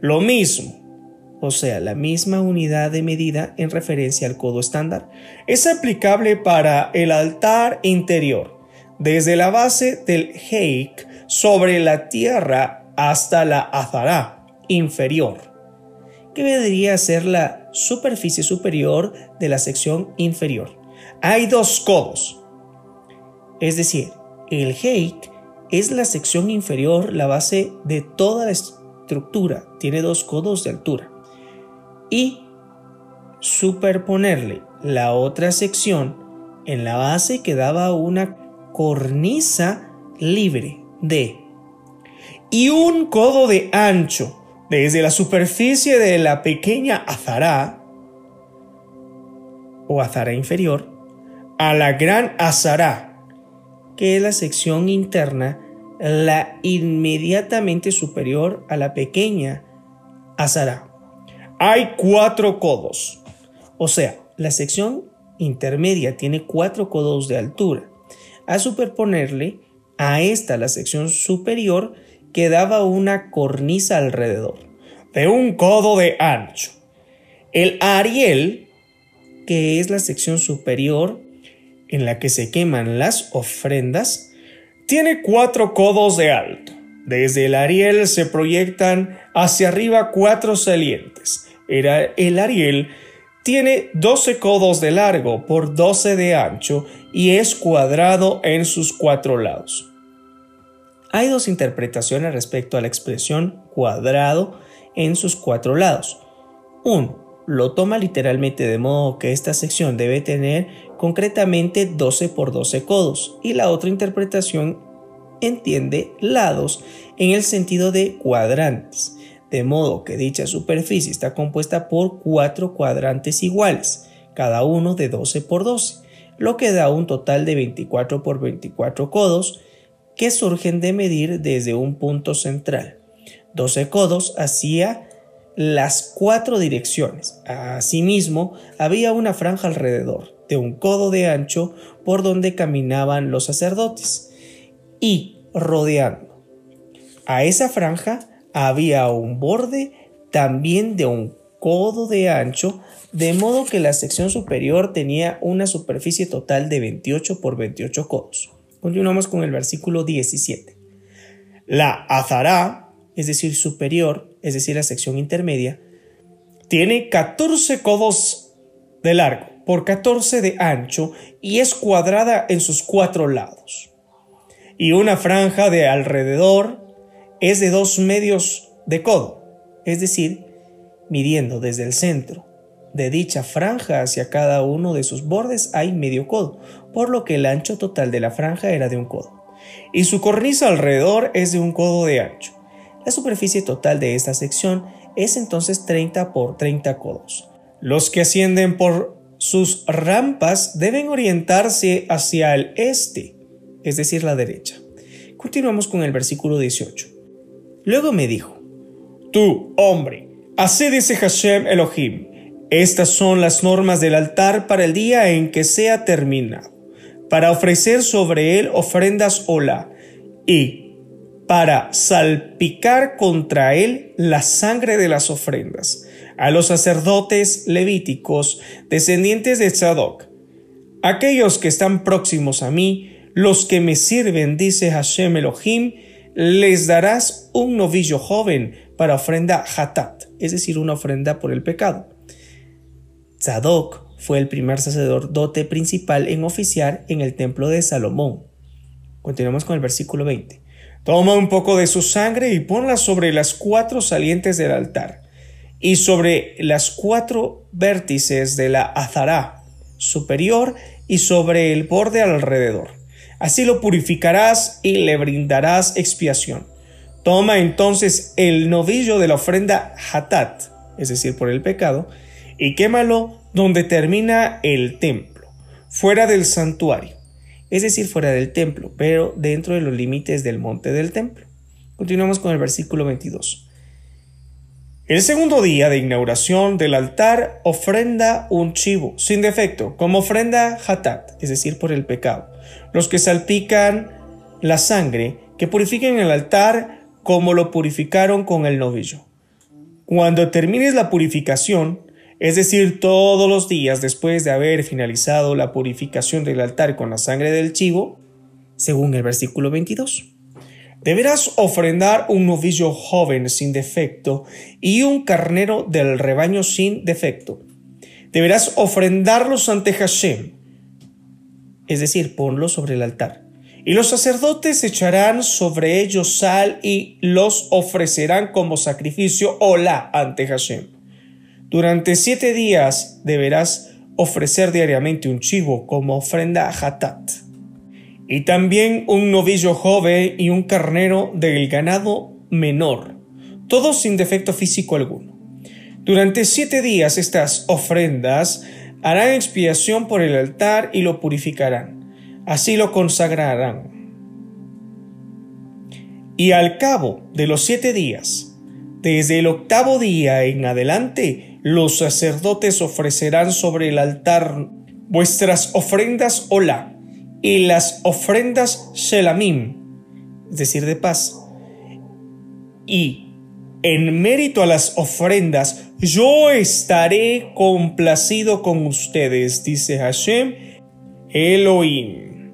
Lo mismo, o sea, la misma unidad de medida en referencia al codo estándar, es aplicable para el altar interior, desde la base del Heik sobre la tierra hasta la Azará inferior, que vendría ser la superficie superior de la sección inferior. Hay dos codos, es decir, el Heik es la sección inferior, la base de toda la estructura, tiene dos codos de altura. Y superponerle la otra sección en la base que daba una cornisa libre de y un codo de ancho desde la superficie de la pequeña azará o azara inferior a la gran azará que es la sección interna, la inmediatamente superior a la pequeña azara. Hay cuatro codos, o sea, la sección intermedia tiene cuatro codos de altura. A superponerle a esta la sección superior quedaba una cornisa alrededor, de un codo de ancho. El ariel, que es la sección superior, en la que se queman las ofrendas, tiene cuatro codos de alto. Desde el ariel se proyectan hacia arriba cuatro salientes. El ariel tiene 12 codos de largo por 12 de ancho y es cuadrado en sus cuatro lados. Hay dos interpretaciones respecto a la expresión cuadrado en sus cuatro lados. Uno, lo toma literalmente de modo que esta sección debe tener concretamente 12 por 12 codos y la otra interpretación entiende lados en el sentido de cuadrantes, de modo que dicha superficie está compuesta por cuatro cuadrantes iguales, cada uno de 12 por 12, lo que da un total de 24 por 24 codos que surgen de medir desde un punto central. 12 codos hacia las cuatro direcciones. Asimismo, había una franja alrededor, de un codo de ancho, por donde caminaban los sacerdotes, y rodeando. A esa franja había un borde también de un codo de ancho, de modo que la sección superior tenía una superficie total de 28 por 28 codos. Continuamos con el versículo 17. La azará es decir, superior, es decir, la sección intermedia, tiene 14 codos de largo por 14 de ancho y es cuadrada en sus cuatro lados. Y una franja de alrededor es de dos medios de codo, es decir, midiendo desde el centro de dicha franja hacia cada uno de sus bordes hay medio codo, por lo que el ancho total de la franja era de un codo. Y su cornisa alrededor es de un codo de ancho. La superficie total de esta sección es entonces 30 por 30 codos. Los que ascienden por sus rampas deben orientarse hacia el este, es decir, la derecha. Continuamos con el versículo 18. Luego me dijo, Tú, hombre, así dice Hashem Elohim, estas son las normas del altar para el día en que sea terminado, para ofrecer sobre él ofrendas hola, y para salpicar contra él la sangre de las ofrendas, a los sacerdotes levíticos, descendientes de Sadoc, aquellos que están próximos a mí, los que me sirven, dice Hashem Elohim, les darás un novillo joven para ofrenda hatat, es decir, una ofrenda por el pecado. Sadoc fue el primer sacerdote principal en oficiar en el templo de Salomón. Continuamos con el versículo 20. Toma un poco de su sangre y ponla sobre las cuatro salientes del altar y sobre las cuatro vértices de la azará superior y sobre el borde alrededor. Así lo purificarás y le brindarás expiación. Toma entonces el novillo de la ofrenda hatat, es decir, por el pecado, y quémalo donde termina el templo, fuera del santuario es decir, fuera del templo, pero dentro de los límites del monte del templo. Continuamos con el versículo 22. El segundo día de inauguración del altar ofrenda un chivo sin defecto, como ofrenda hatat, es decir, por el pecado. Los que salpican la sangre, que purifiquen el altar como lo purificaron con el novillo. Cuando termines la purificación, es decir, todos los días después de haber finalizado la purificación del altar con la sangre del chivo, según el versículo 22. Deberás ofrendar un novillo joven sin defecto y un carnero del rebaño sin defecto. Deberás ofrendarlos ante Hashem, es decir, ponlos sobre el altar. Y los sacerdotes echarán sobre ellos sal y los ofrecerán como sacrificio hola ante Hashem. Durante siete días deberás ofrecer diariamente un chivo como ofrenda a Hatat y también un novillo joven y un carnero del ganado menor, todos sin defecto físico alguno. Durante siete días estas ofrendas harán expiación por el altar y lo purificarán, así lo consagrarán. Y al cabo de los siete días, desde el octavo día en adelante, los sacerdotes ofrecerán sobre el altar vuestras ofrendas hola y las ofrendas Shelamim, es decir, de paz. Y en mérito a las ofrendas, yo estaré complacido con ustedes, dice Hashem Elohim.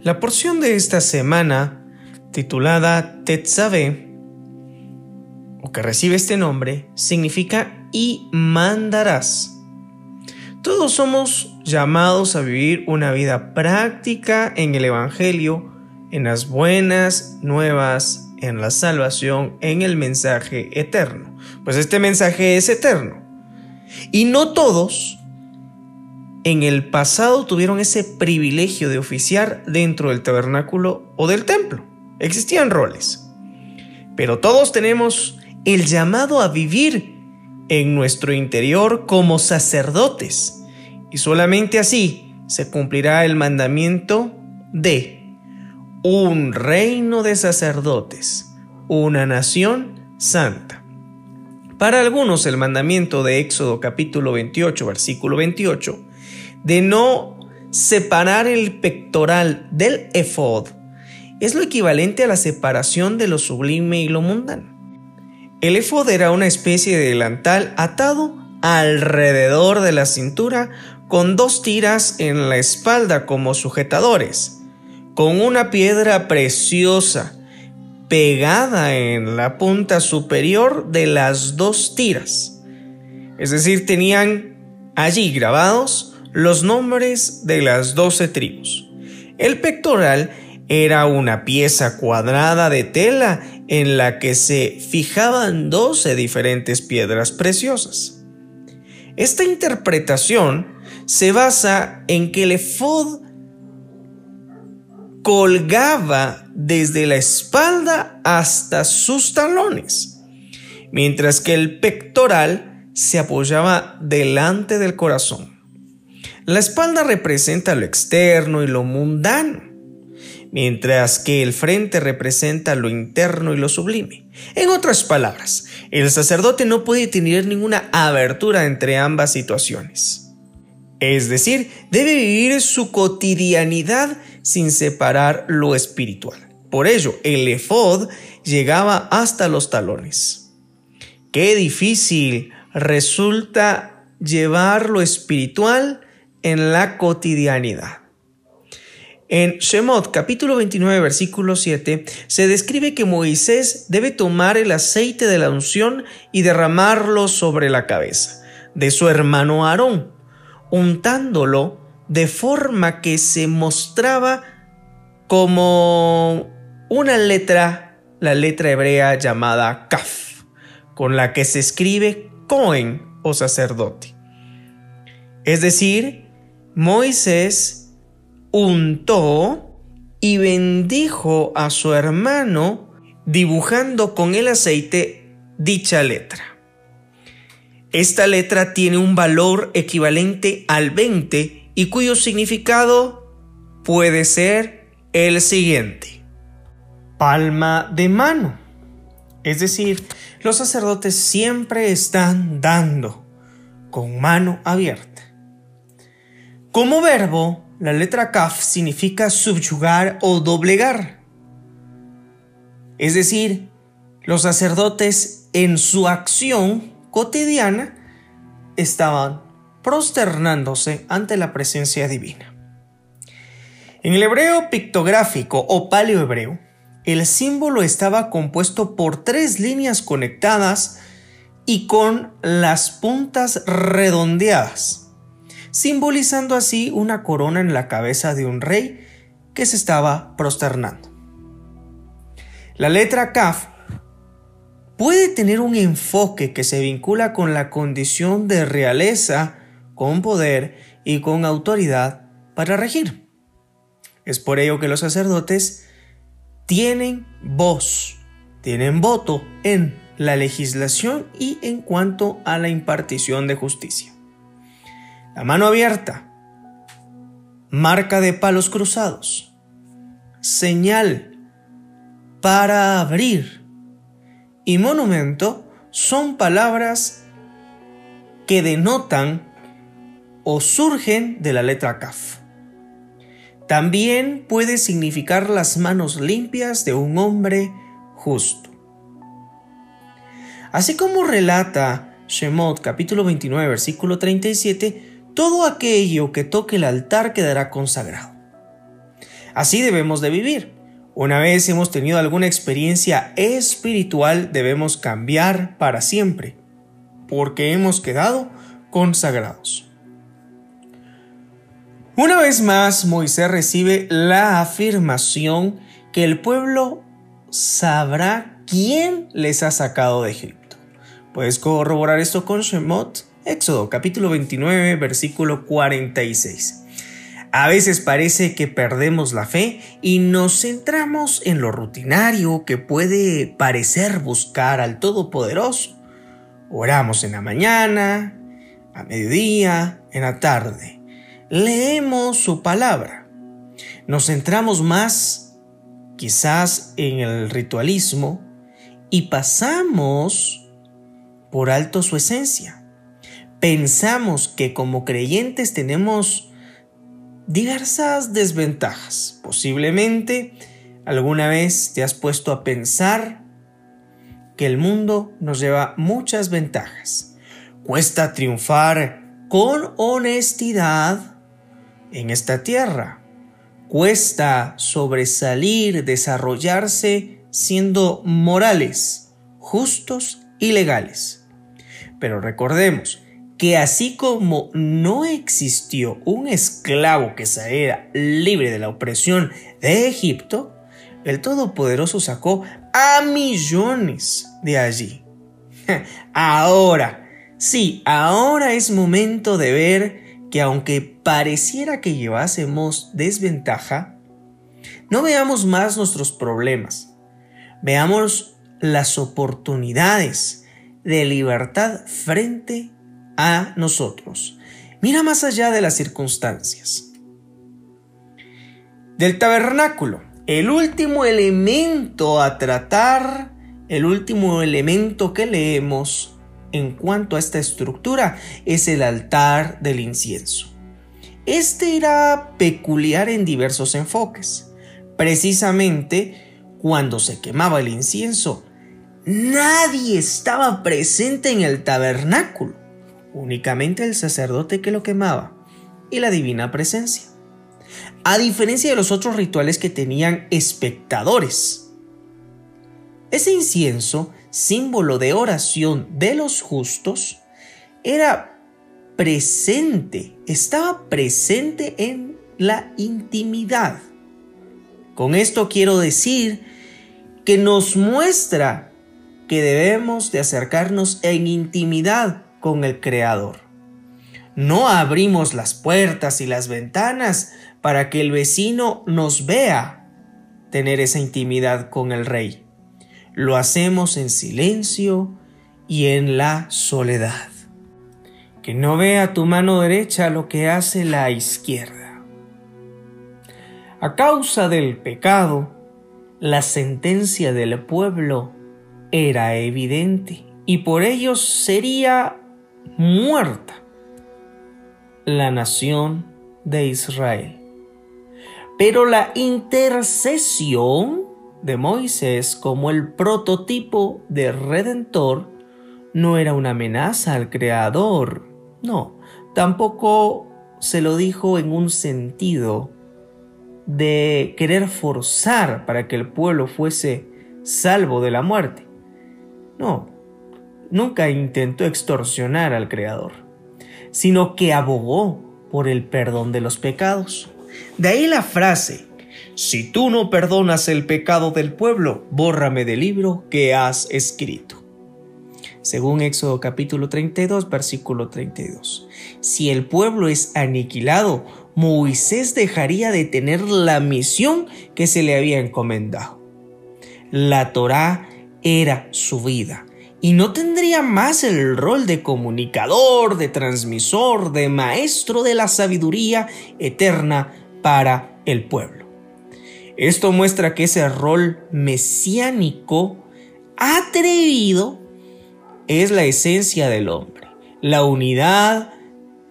La porción de esta semana, titulada Tetzavé, o que recibe este nombre, significa y mandarás. Todos somos llamados a vivir una vida práctica en el Evangelio, en las buenas nuevas, en la salvación, en el mensaje eterno. Pues este mensaje es eterno. Y no todos en el pasado tuvieron ese privilegio de oficiar dentro del tabernáculo o del templo. Existían roles. Pero todos tenemos el llamado a vivir en nuestro interior como sacerdotes. Y solamente así se cumplirá el mandamiento de un reino de sacerdotes, una nación santa. Para algunos el mandamiento de Éxodo capítulo 28 versículo 28 de no separar el pectoral del efod es lo equivalente a la separación de lo sublime y lo mundano. El efod era una especie de delantal atado alrededor de la cintura con dos tiras en la espalda como sujetadores, con una piedra preciosa pegada en la punta superior de las dos tiras. Es decir, tenían allí grabados los nombres de las doce tribus. El pectoral era una pieza cuadrada de tela en la que se fijaban doce diferentes piedras preciosas. Esta interpretación se basa en que el efod colgaba desde la espalda hasta sus talones, mientras que el pectoral se apoyaba delante del corazón. La espalda representa lo externo y lo mundano mientras que el frente representa lo interno y lo sublime. En otras palabras, el sacerdote no puede tener ninguna abertura entre ambas situaciones. Es decir, debe vivir su cotidianidad sin separar lo espiritual. Por ello, el efod llegaba hasta los talones. Qué difícil resulta llevar lo espiritual en la cotidianidad. En Shemot capítulo 29 versículo 7 se describe que Moisés debe tomar el aceite de la unción y derramarlo sobre la cabeza de su hermano Aarón, untándolo de forma que se mostraba como una letra, la letra hebrea llamada Kaf, con la que se escribe Cohen o sacerdote. Es decir, Moisés untó y bendijo a su hermano dibujando con el aceite dicha letra. Esta letra tiene un valor equivalente al 20 y cuyo significado puede ser el siguiente. Palma de mano Es decir, los sacerdotes siempre están dando con mano abierta. Como verbo, la letra kaf significa subyugar o doblegar. Es decir, los sacerdotes en su acción cotidiana estaban prosternándose ante la presencia divina. En el hebreo pictográfico o paleohebreo, el símbolo estaba compuesto por tres líneas conectadas y con las puntas redondeadas, simbolizando así una corona en la cabeza de un rey que se estaba prosternando. La letra Kaf puede tener un enfoque que se vincula con la condición de realeza, con poder y con autoridad para regir. Es por ello que los sacerdotes tienen voz, tienen voto en la legislación y en cuanto a la impartición de justicia. La mano abierta, marca de palos cruzados, señal para abrir y monumento son palabras que denotan o surgen de la letra Kaf. También puede significar las manos limpias de un hombre justo. Así como relata Shemot capítulo 29 versículo 37, todo aquello que toque el altar quedará consagrado. Así debemos de vivir. Una vez hemos tenido alguna experiencia espiritual, debemos cambiar para siempre, porque hemos quedado consagrados. Una vez más, Moisés recibe la afirmación que el pueblo sabrá quién les ha sacado de Egipto. Puedes corroborar esto con Shemot, Éxodo capítulo 29, versículo 46. A veces parece que perdemos la fe y nos centramos en lo rutinario que puede parecer buscar al Todopoderoso. Oramos en la mañana, a mediodía, en la tarde leemos su palabra. Nos centramos más quizás en el ritualismo y pasamos por alto su esencia. Pensamos que como creyentes tenemos diversas desventajas. Posiblemente alguna vez te has puesto a pensar que el mundo nos lleva muchas ventajas. Cuesta triunfar con honestidad en esta tierra. Cuesta sobresalir, desarrollarse siendo morales, justos y legales. Pero recordemos que así como no existió un esclavo que saliera libre de la opresión de Egipto, el Todopoderoso sacó a millones de allí. Ahora, sí, ahora es momento de ver que aunque pareciera que llevásemos desventaja, no veamos más nuestros problemas, veamos las oportunidades de libertad frente a nosotros. Mira más allá de las circunstancias. Del tabernáculo, el último elemento a tratar, el último elemento que leemos en cuanto a esta estructura es el altar del incienso. Este era peculiar en diversos enfoques. Precisamente cuando se quemaba el incienso, nadie estaba presente en el tabernáculo, únicamente el sacerdote que lo quemaba y la divina presencia. A diferencia de los otros rituales que tenían espectadores, ese incienso símbolo de oración de los justos, era presente, estaba presente en la intimidad. Con esto quiero decir que nos muestra que debemos de acercarnos en intimidad con el Creador. No abrimos las puertas y las ventanas para que el vecino nos vea tener esa intimidad con el Rey lo hacemos en silencio y en la soledad. Que no vea tu mano derecha lo que hace la izquierda. A causa del pecado, la sentencia del pueblo era evidente y por ello sería muerta la nación de Israel. Pero la intercesión de Moisés como el prototipo de redentor no era una amenaza al Creador, no, tampoco se lo dijo en un sentido de querer forzar para que el pueblo fuese salvo de la muerte. No, nunca intentó extorsionar al Creador, sino que abogó por el perdón de los pecados. De ahí la frase, si tú no perdonas el pecado del pueblo, bórrame del libro que has escrito. Según Éxodo capítulo 32, versículo 32. Si el pueblo es aniquilado, Moisés dejaría de tener la misión que se le había encomendado. La Torá era su vida y no tendría más el rol de comunicador, de transmisor, de maestro de la sabiduría eterna para el pueblo. Esto muestra que ese rol mesiánico atrevido es la esencia del hombre. La unidad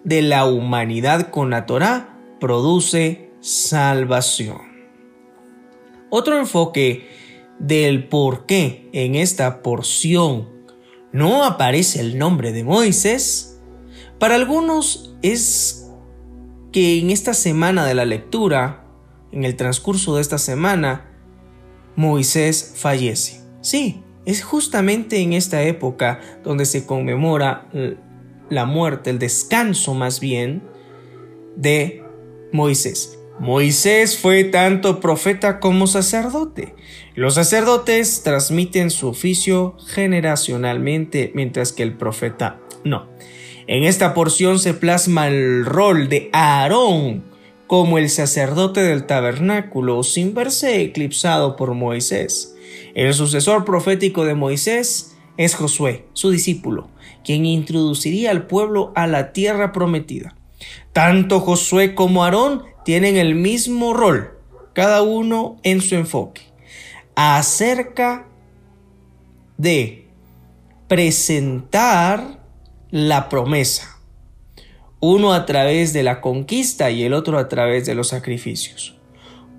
de la humanidad con la Torah produce salvación. Otro enfoque del por qué en esta porción no aparece el nombre de Moisés, para algunos es que en esta semana de la lectura, en el transcurso de esta semana, Moisés fallece. Sí, es justamente en esta época donde se conmemora la muerte, el descanso más bien, de Moisés. Moisés fue tanto profeta como sacerdote. Los sacerdotes transmiten su oficio generacionalmente, mientras que el profeta no. En esta porción se plasma el rol de Aarón como el sacerdote del tabernáculo sin verse eclipsado por Moisés. El sucesor profético de Moisés es Josué, su discípulo, quien introduciría al pueblo a la tierra prometida. Tanto Josué como Aarón tienen el mismo rol, cada uno en su enfoque, acerca de presentar la promesa, uno a través de la conquista y el otro a través de los sacrificios.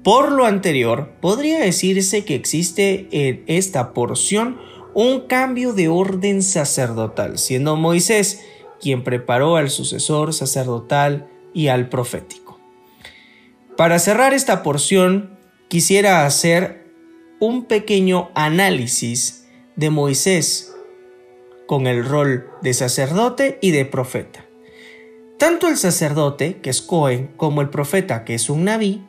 Por lo anterior, podría decirse que existe en esta porción un cambio de orden sacerdotal, siendo Moisés quien preparó al sucesor sacerdotal y al profético. Para cerrar esta porción, quisiera hacer un pequeño análisis de Moisés con el rol de sacerdote y de profeta. Tanto el sacerdote, que es Cohen, como el profeta, que es un naví,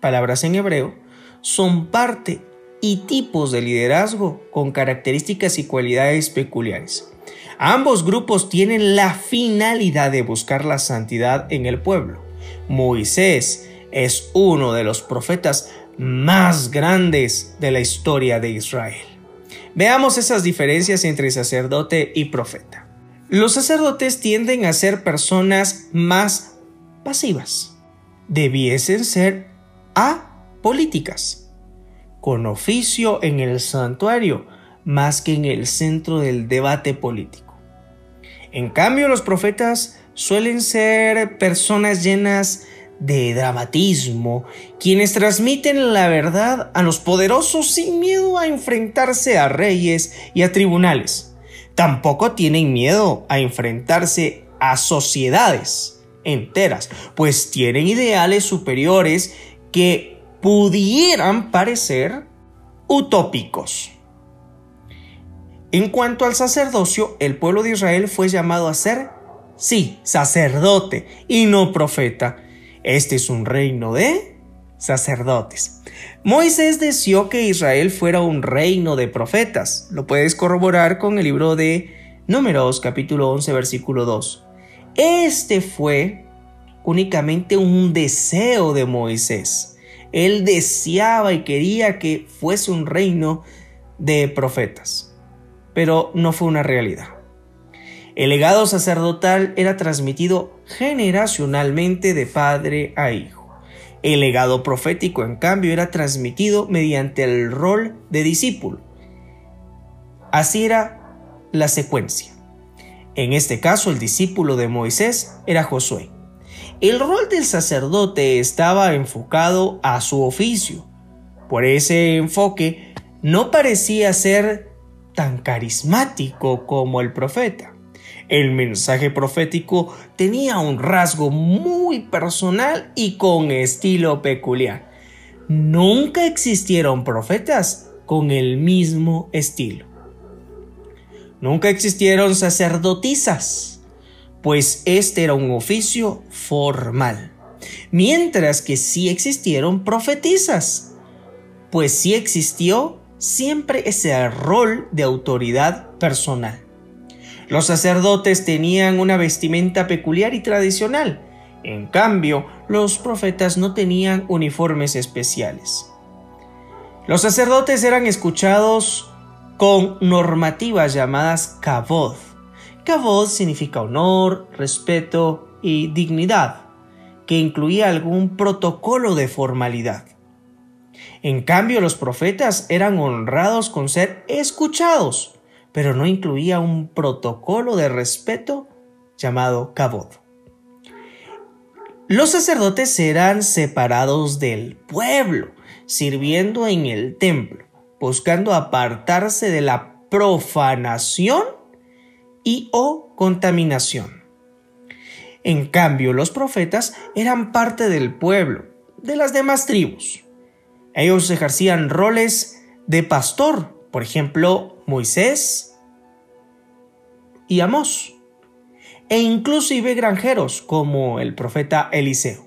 palabras en hebreo, son parte y tipos de liderazgo con características y cualidades peculiares. Ambos grupos tienen la finalidad de buscar la santidad en el pueblo. Moisés es uno de los profetas más grandes de la historia de Israel. Veamos esas diferencias entre sacerdote y profeta. Los sacerdotes tienden a ser personas más pasivas. Debiesen ser apolíticas, con oficio en el santuario más que en el centro del debate político. En cambio, los profetas suelen ser personas llenas de dramatismo, quienes transmiten la verdad a los poderosos sin miedo a enfrentarse a reyes y a tribunales. Tampoco tienen miedo a enfrentarse a sociedades enteras, pues tienen ideales superiores que pudieran parecer utópicos. En cuanto al sacerdocio, el pueblo de Israel fue llamado a ser, sí, sacerdote y no profeta. Este es un reino de sacerdotes. Moisés deseó que Israel fuera un reino de profetas. Lo puedes corroborar con el libro de Números capítulo 11 versículo 2. Este fue únicamente un deseo de Moisés. Él deseaba y quería que fuese un reino de profetas pero no fue una realidad. El legado sacerdotal era transmitido generacionalmente de padre a hijo. El legado profético, en cambio, era transmitido mediante el rol de discípulo. Así era la secuencia. En este caso, el discípulo de Moisés era Josué. El rol del sacerdote estaba enfocado a su oficio. Por ese enfoque, no parecía ser tan carismático como el profeta. El mensaje profético tenía un rasgo muy personal y con estilo peculiar. Nunca existieron profetas con el mismo estilo. Nunca existieron sacerdotisas, pues este era un oficio formal. Mientras que sí existieron profetisas, pues sí existió siempre ese rol de autoridad personal. Los sacerdotes tenían una vestimenta peculiar y tradicional. En cambio, los profetas no tenían uniformes especiales. Los sacerdotes eran escuchados con normativas llamadas kavod. Kavod significa honor, respeto y dignidad, que incluía algún protocolo de formalidad. En cambio, los profetas eran honrados con ser escuchados, pero no incluía un protocolo de respeto llamado Kabod. Los sacerdotes serán separados del pueblo, sirviendo en el templo, buscando apartarse de la profanación y o contaminación. En cambio, los profetas eran parte del pueblo, de las demás tribus. Ellos ejercían roles de pastor, por ejemplo, Moisés y Amós, e inclusive granjeros como el profeta Eliseo.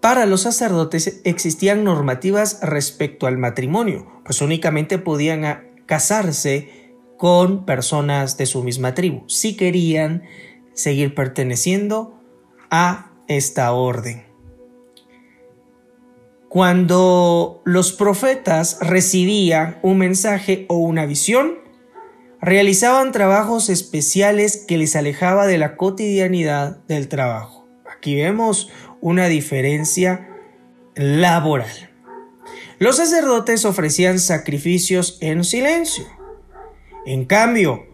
Para los sacerdotes existían normativas respecto al matrimonio, pues únicamente podían casarse con personas de su misma tribu, si querían seguir perteneciendo a esta orden. Cuando los profetas recibían un mensaje o una visión, realizaban trabajos especiales que les alejaba de la cotidianidad del trabajo. Aquí vemos una diferencia laboral. Los sacerdotes ofrecían sacrificios en silencio. En cambio,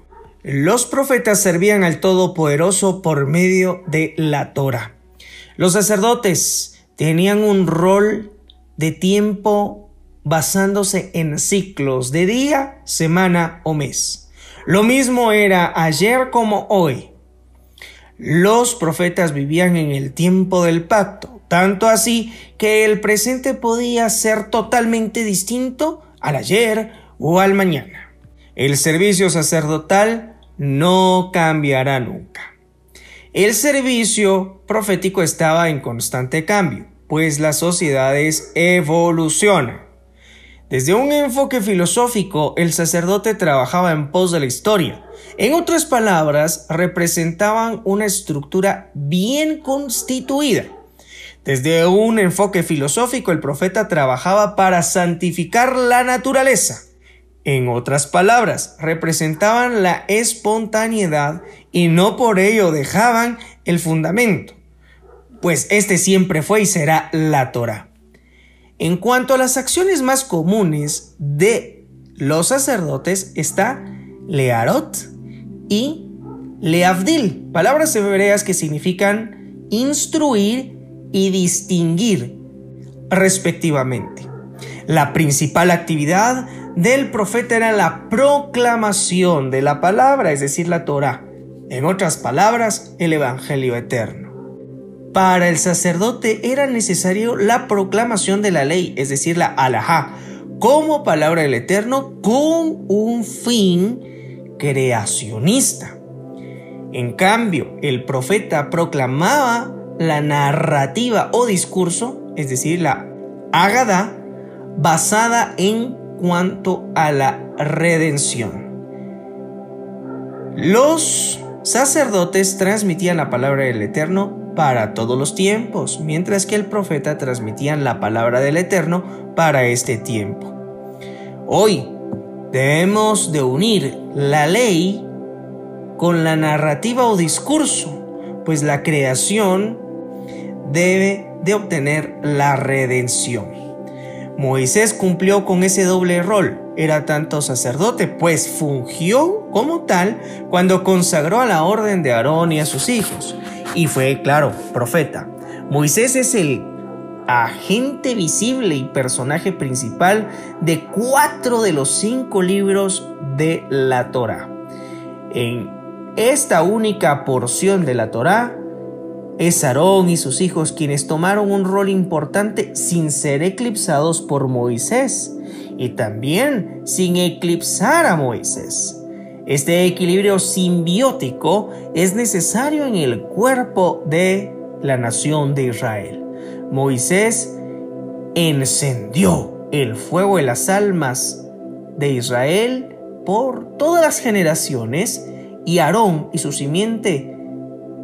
los profetas servían al Todopoderoso por medio de la Torah. Los sacerdotes tenían un rol de tiempo basándose en ciclos de día, semana o mes. Lo mismo era ayer como hoy. Los profetas vivían en el tiempo del pacto, tanto así que el presente podía ser totalmente distinto al ayer o al mañana. El servicio sacerdotal no cambiará nunca. El servicio profético estaba en constante cambio pues las sociedades evolucionan. Desde un enfoque filosófico, el sacerdote trabajaba en pos de la historia. En otras palabras, representaban una estructura bien constituida. Desde un enfoque filosófico, el profeta trabajaba para santificar la naturaleza. En otras palabras, representaban la espontaneidad y no por ello dejaban el fundamento pues este siempre fue y será la Torah. En cuanto a las acciones más comunes de los sacerdotes está Learot y Leavdil, palabras hebreas que significan instruir y distinguir respectivamente. La principal actividad del profeta era la proclamación de la palabra, es decir, la Torah. En otras palabras, el Evangelio eterno. Para el sacerdote era necesario la proclamación de la ley, es decir, la alajá, como palabra del Eterno con un fin creacionista. En cambio, el profeta proclamaba la narrativa o discurso, es decir, la ágada, basada en cuanto a la redención. Los sacerdotes transmitían la palabra del Eterno para todos los tiempos, mientras que el profeta transmitía la palabra del Eterno para este tiempo. Hoy debemos de unir la ley con la narrativa o discurso, pues la creación debe de obtener la redención. Moisés cumplió con ese doble rol. Era tanto sacerdote, pues fungió como tal cuando consagró a la orden de Aarón y a sus hijos. Y fue, claro, profeta. Moisés es el agente visible y personaje principal de cuatro de los cinco libros de la Torah. En esta única porción de la Torah, es Aarón y sus hijos quienes tomaron un rol importante sin ser eclipsados por Moisés y también sin eclipsar a Moisés. Este equilibrio simbiótico es necesario en el cuerpo de la nación de Israel. Moisés encendió el fuego de las almas de Israel por todas las generaciones y Aarón y su simiente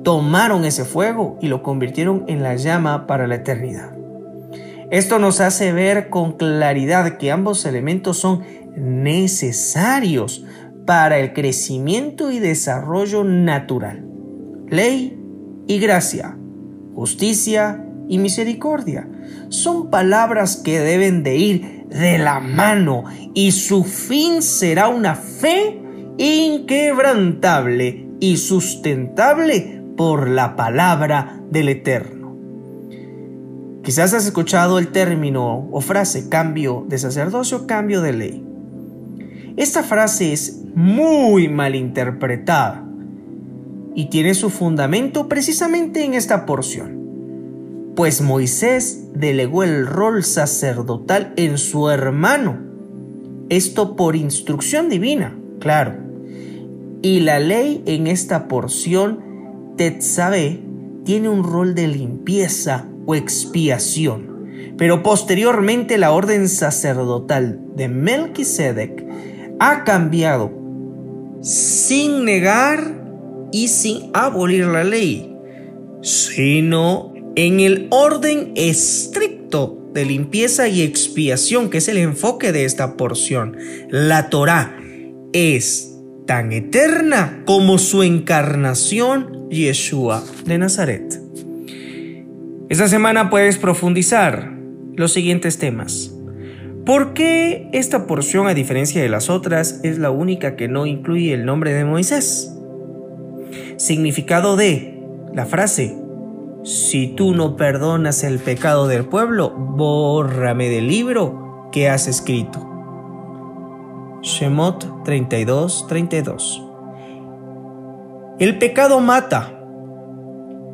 tomaron ese fuego y lo convirtieron en la llama para la eternidad. Esto nos hace ver con claridad que ambos elementos son necesarios para el crecimiento y desarrollo natural. Ley y gracia, justicia y misericordia son palabras que deben de ir de la mano y su fin será una fe inquebrantable y sustentable por la palabra del Eterno. Quizás has escuchado el término o frase cambio de sacerdocio, cambio de ley. Esta frase es muy mal interpretada y tiene su fundamento precisamente en esta porción. Pues Moisés delegó el rol sacerdotal en su hermano. Esto por instrucción divina, claro. Y la ley en esta porción Tetzabé tiene un rol de limpieza o expiación, pero posteriormente la orden sacerdotal de Melquisedec ha cambiado sin negar y sin abolir la ley, sino en el orden estricto de limpieza y expiación, que es el enfoque de esta porción. La Torah es tan eterna como su encarnación Yeshua de Nazaret. Esta semana puedes profundizar los siguientes temas. ¿Por qué esta porción, a diferencia de las otras, es la única que no incluye el nombre de Moisés? Significado de la frase, si tú no perdonas el pecado del pueblo, bórrame del libro que has escrito. Shemot 32, 32. El pecado mata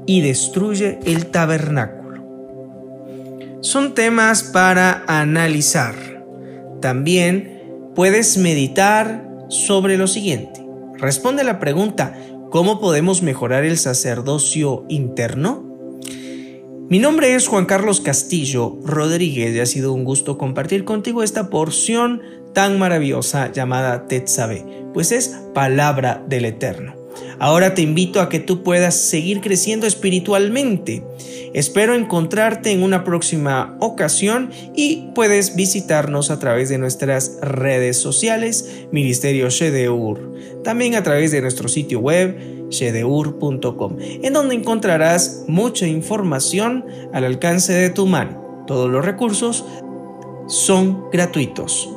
y destruye el tabernáculo. Son temas para analizar. También puedes meditar sobre lo siguiente. Responde la pregunta, ¿cómo podemos mejorar el sacerdocio interno? Mi nombre es Juan Carlos Castillo Rodríguez y ha sido un gusto compartir contigo esta porción tan maravillosa llamada Tetzabe, pues es palabra del Eterno. Ahora te invito a que tú puedas seguir creciendo espiritualmente. Espero encontrarte en una próxima ocasión y puedes visitarnos a través de nuestras redes sociales, Ministerio Shedeur, también a través de nuestro sitio web shedeur.com, en donde encontrarás mucha información al alcance de tu mano. Todos los recursos son gratuitos.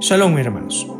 Shalom hermanos.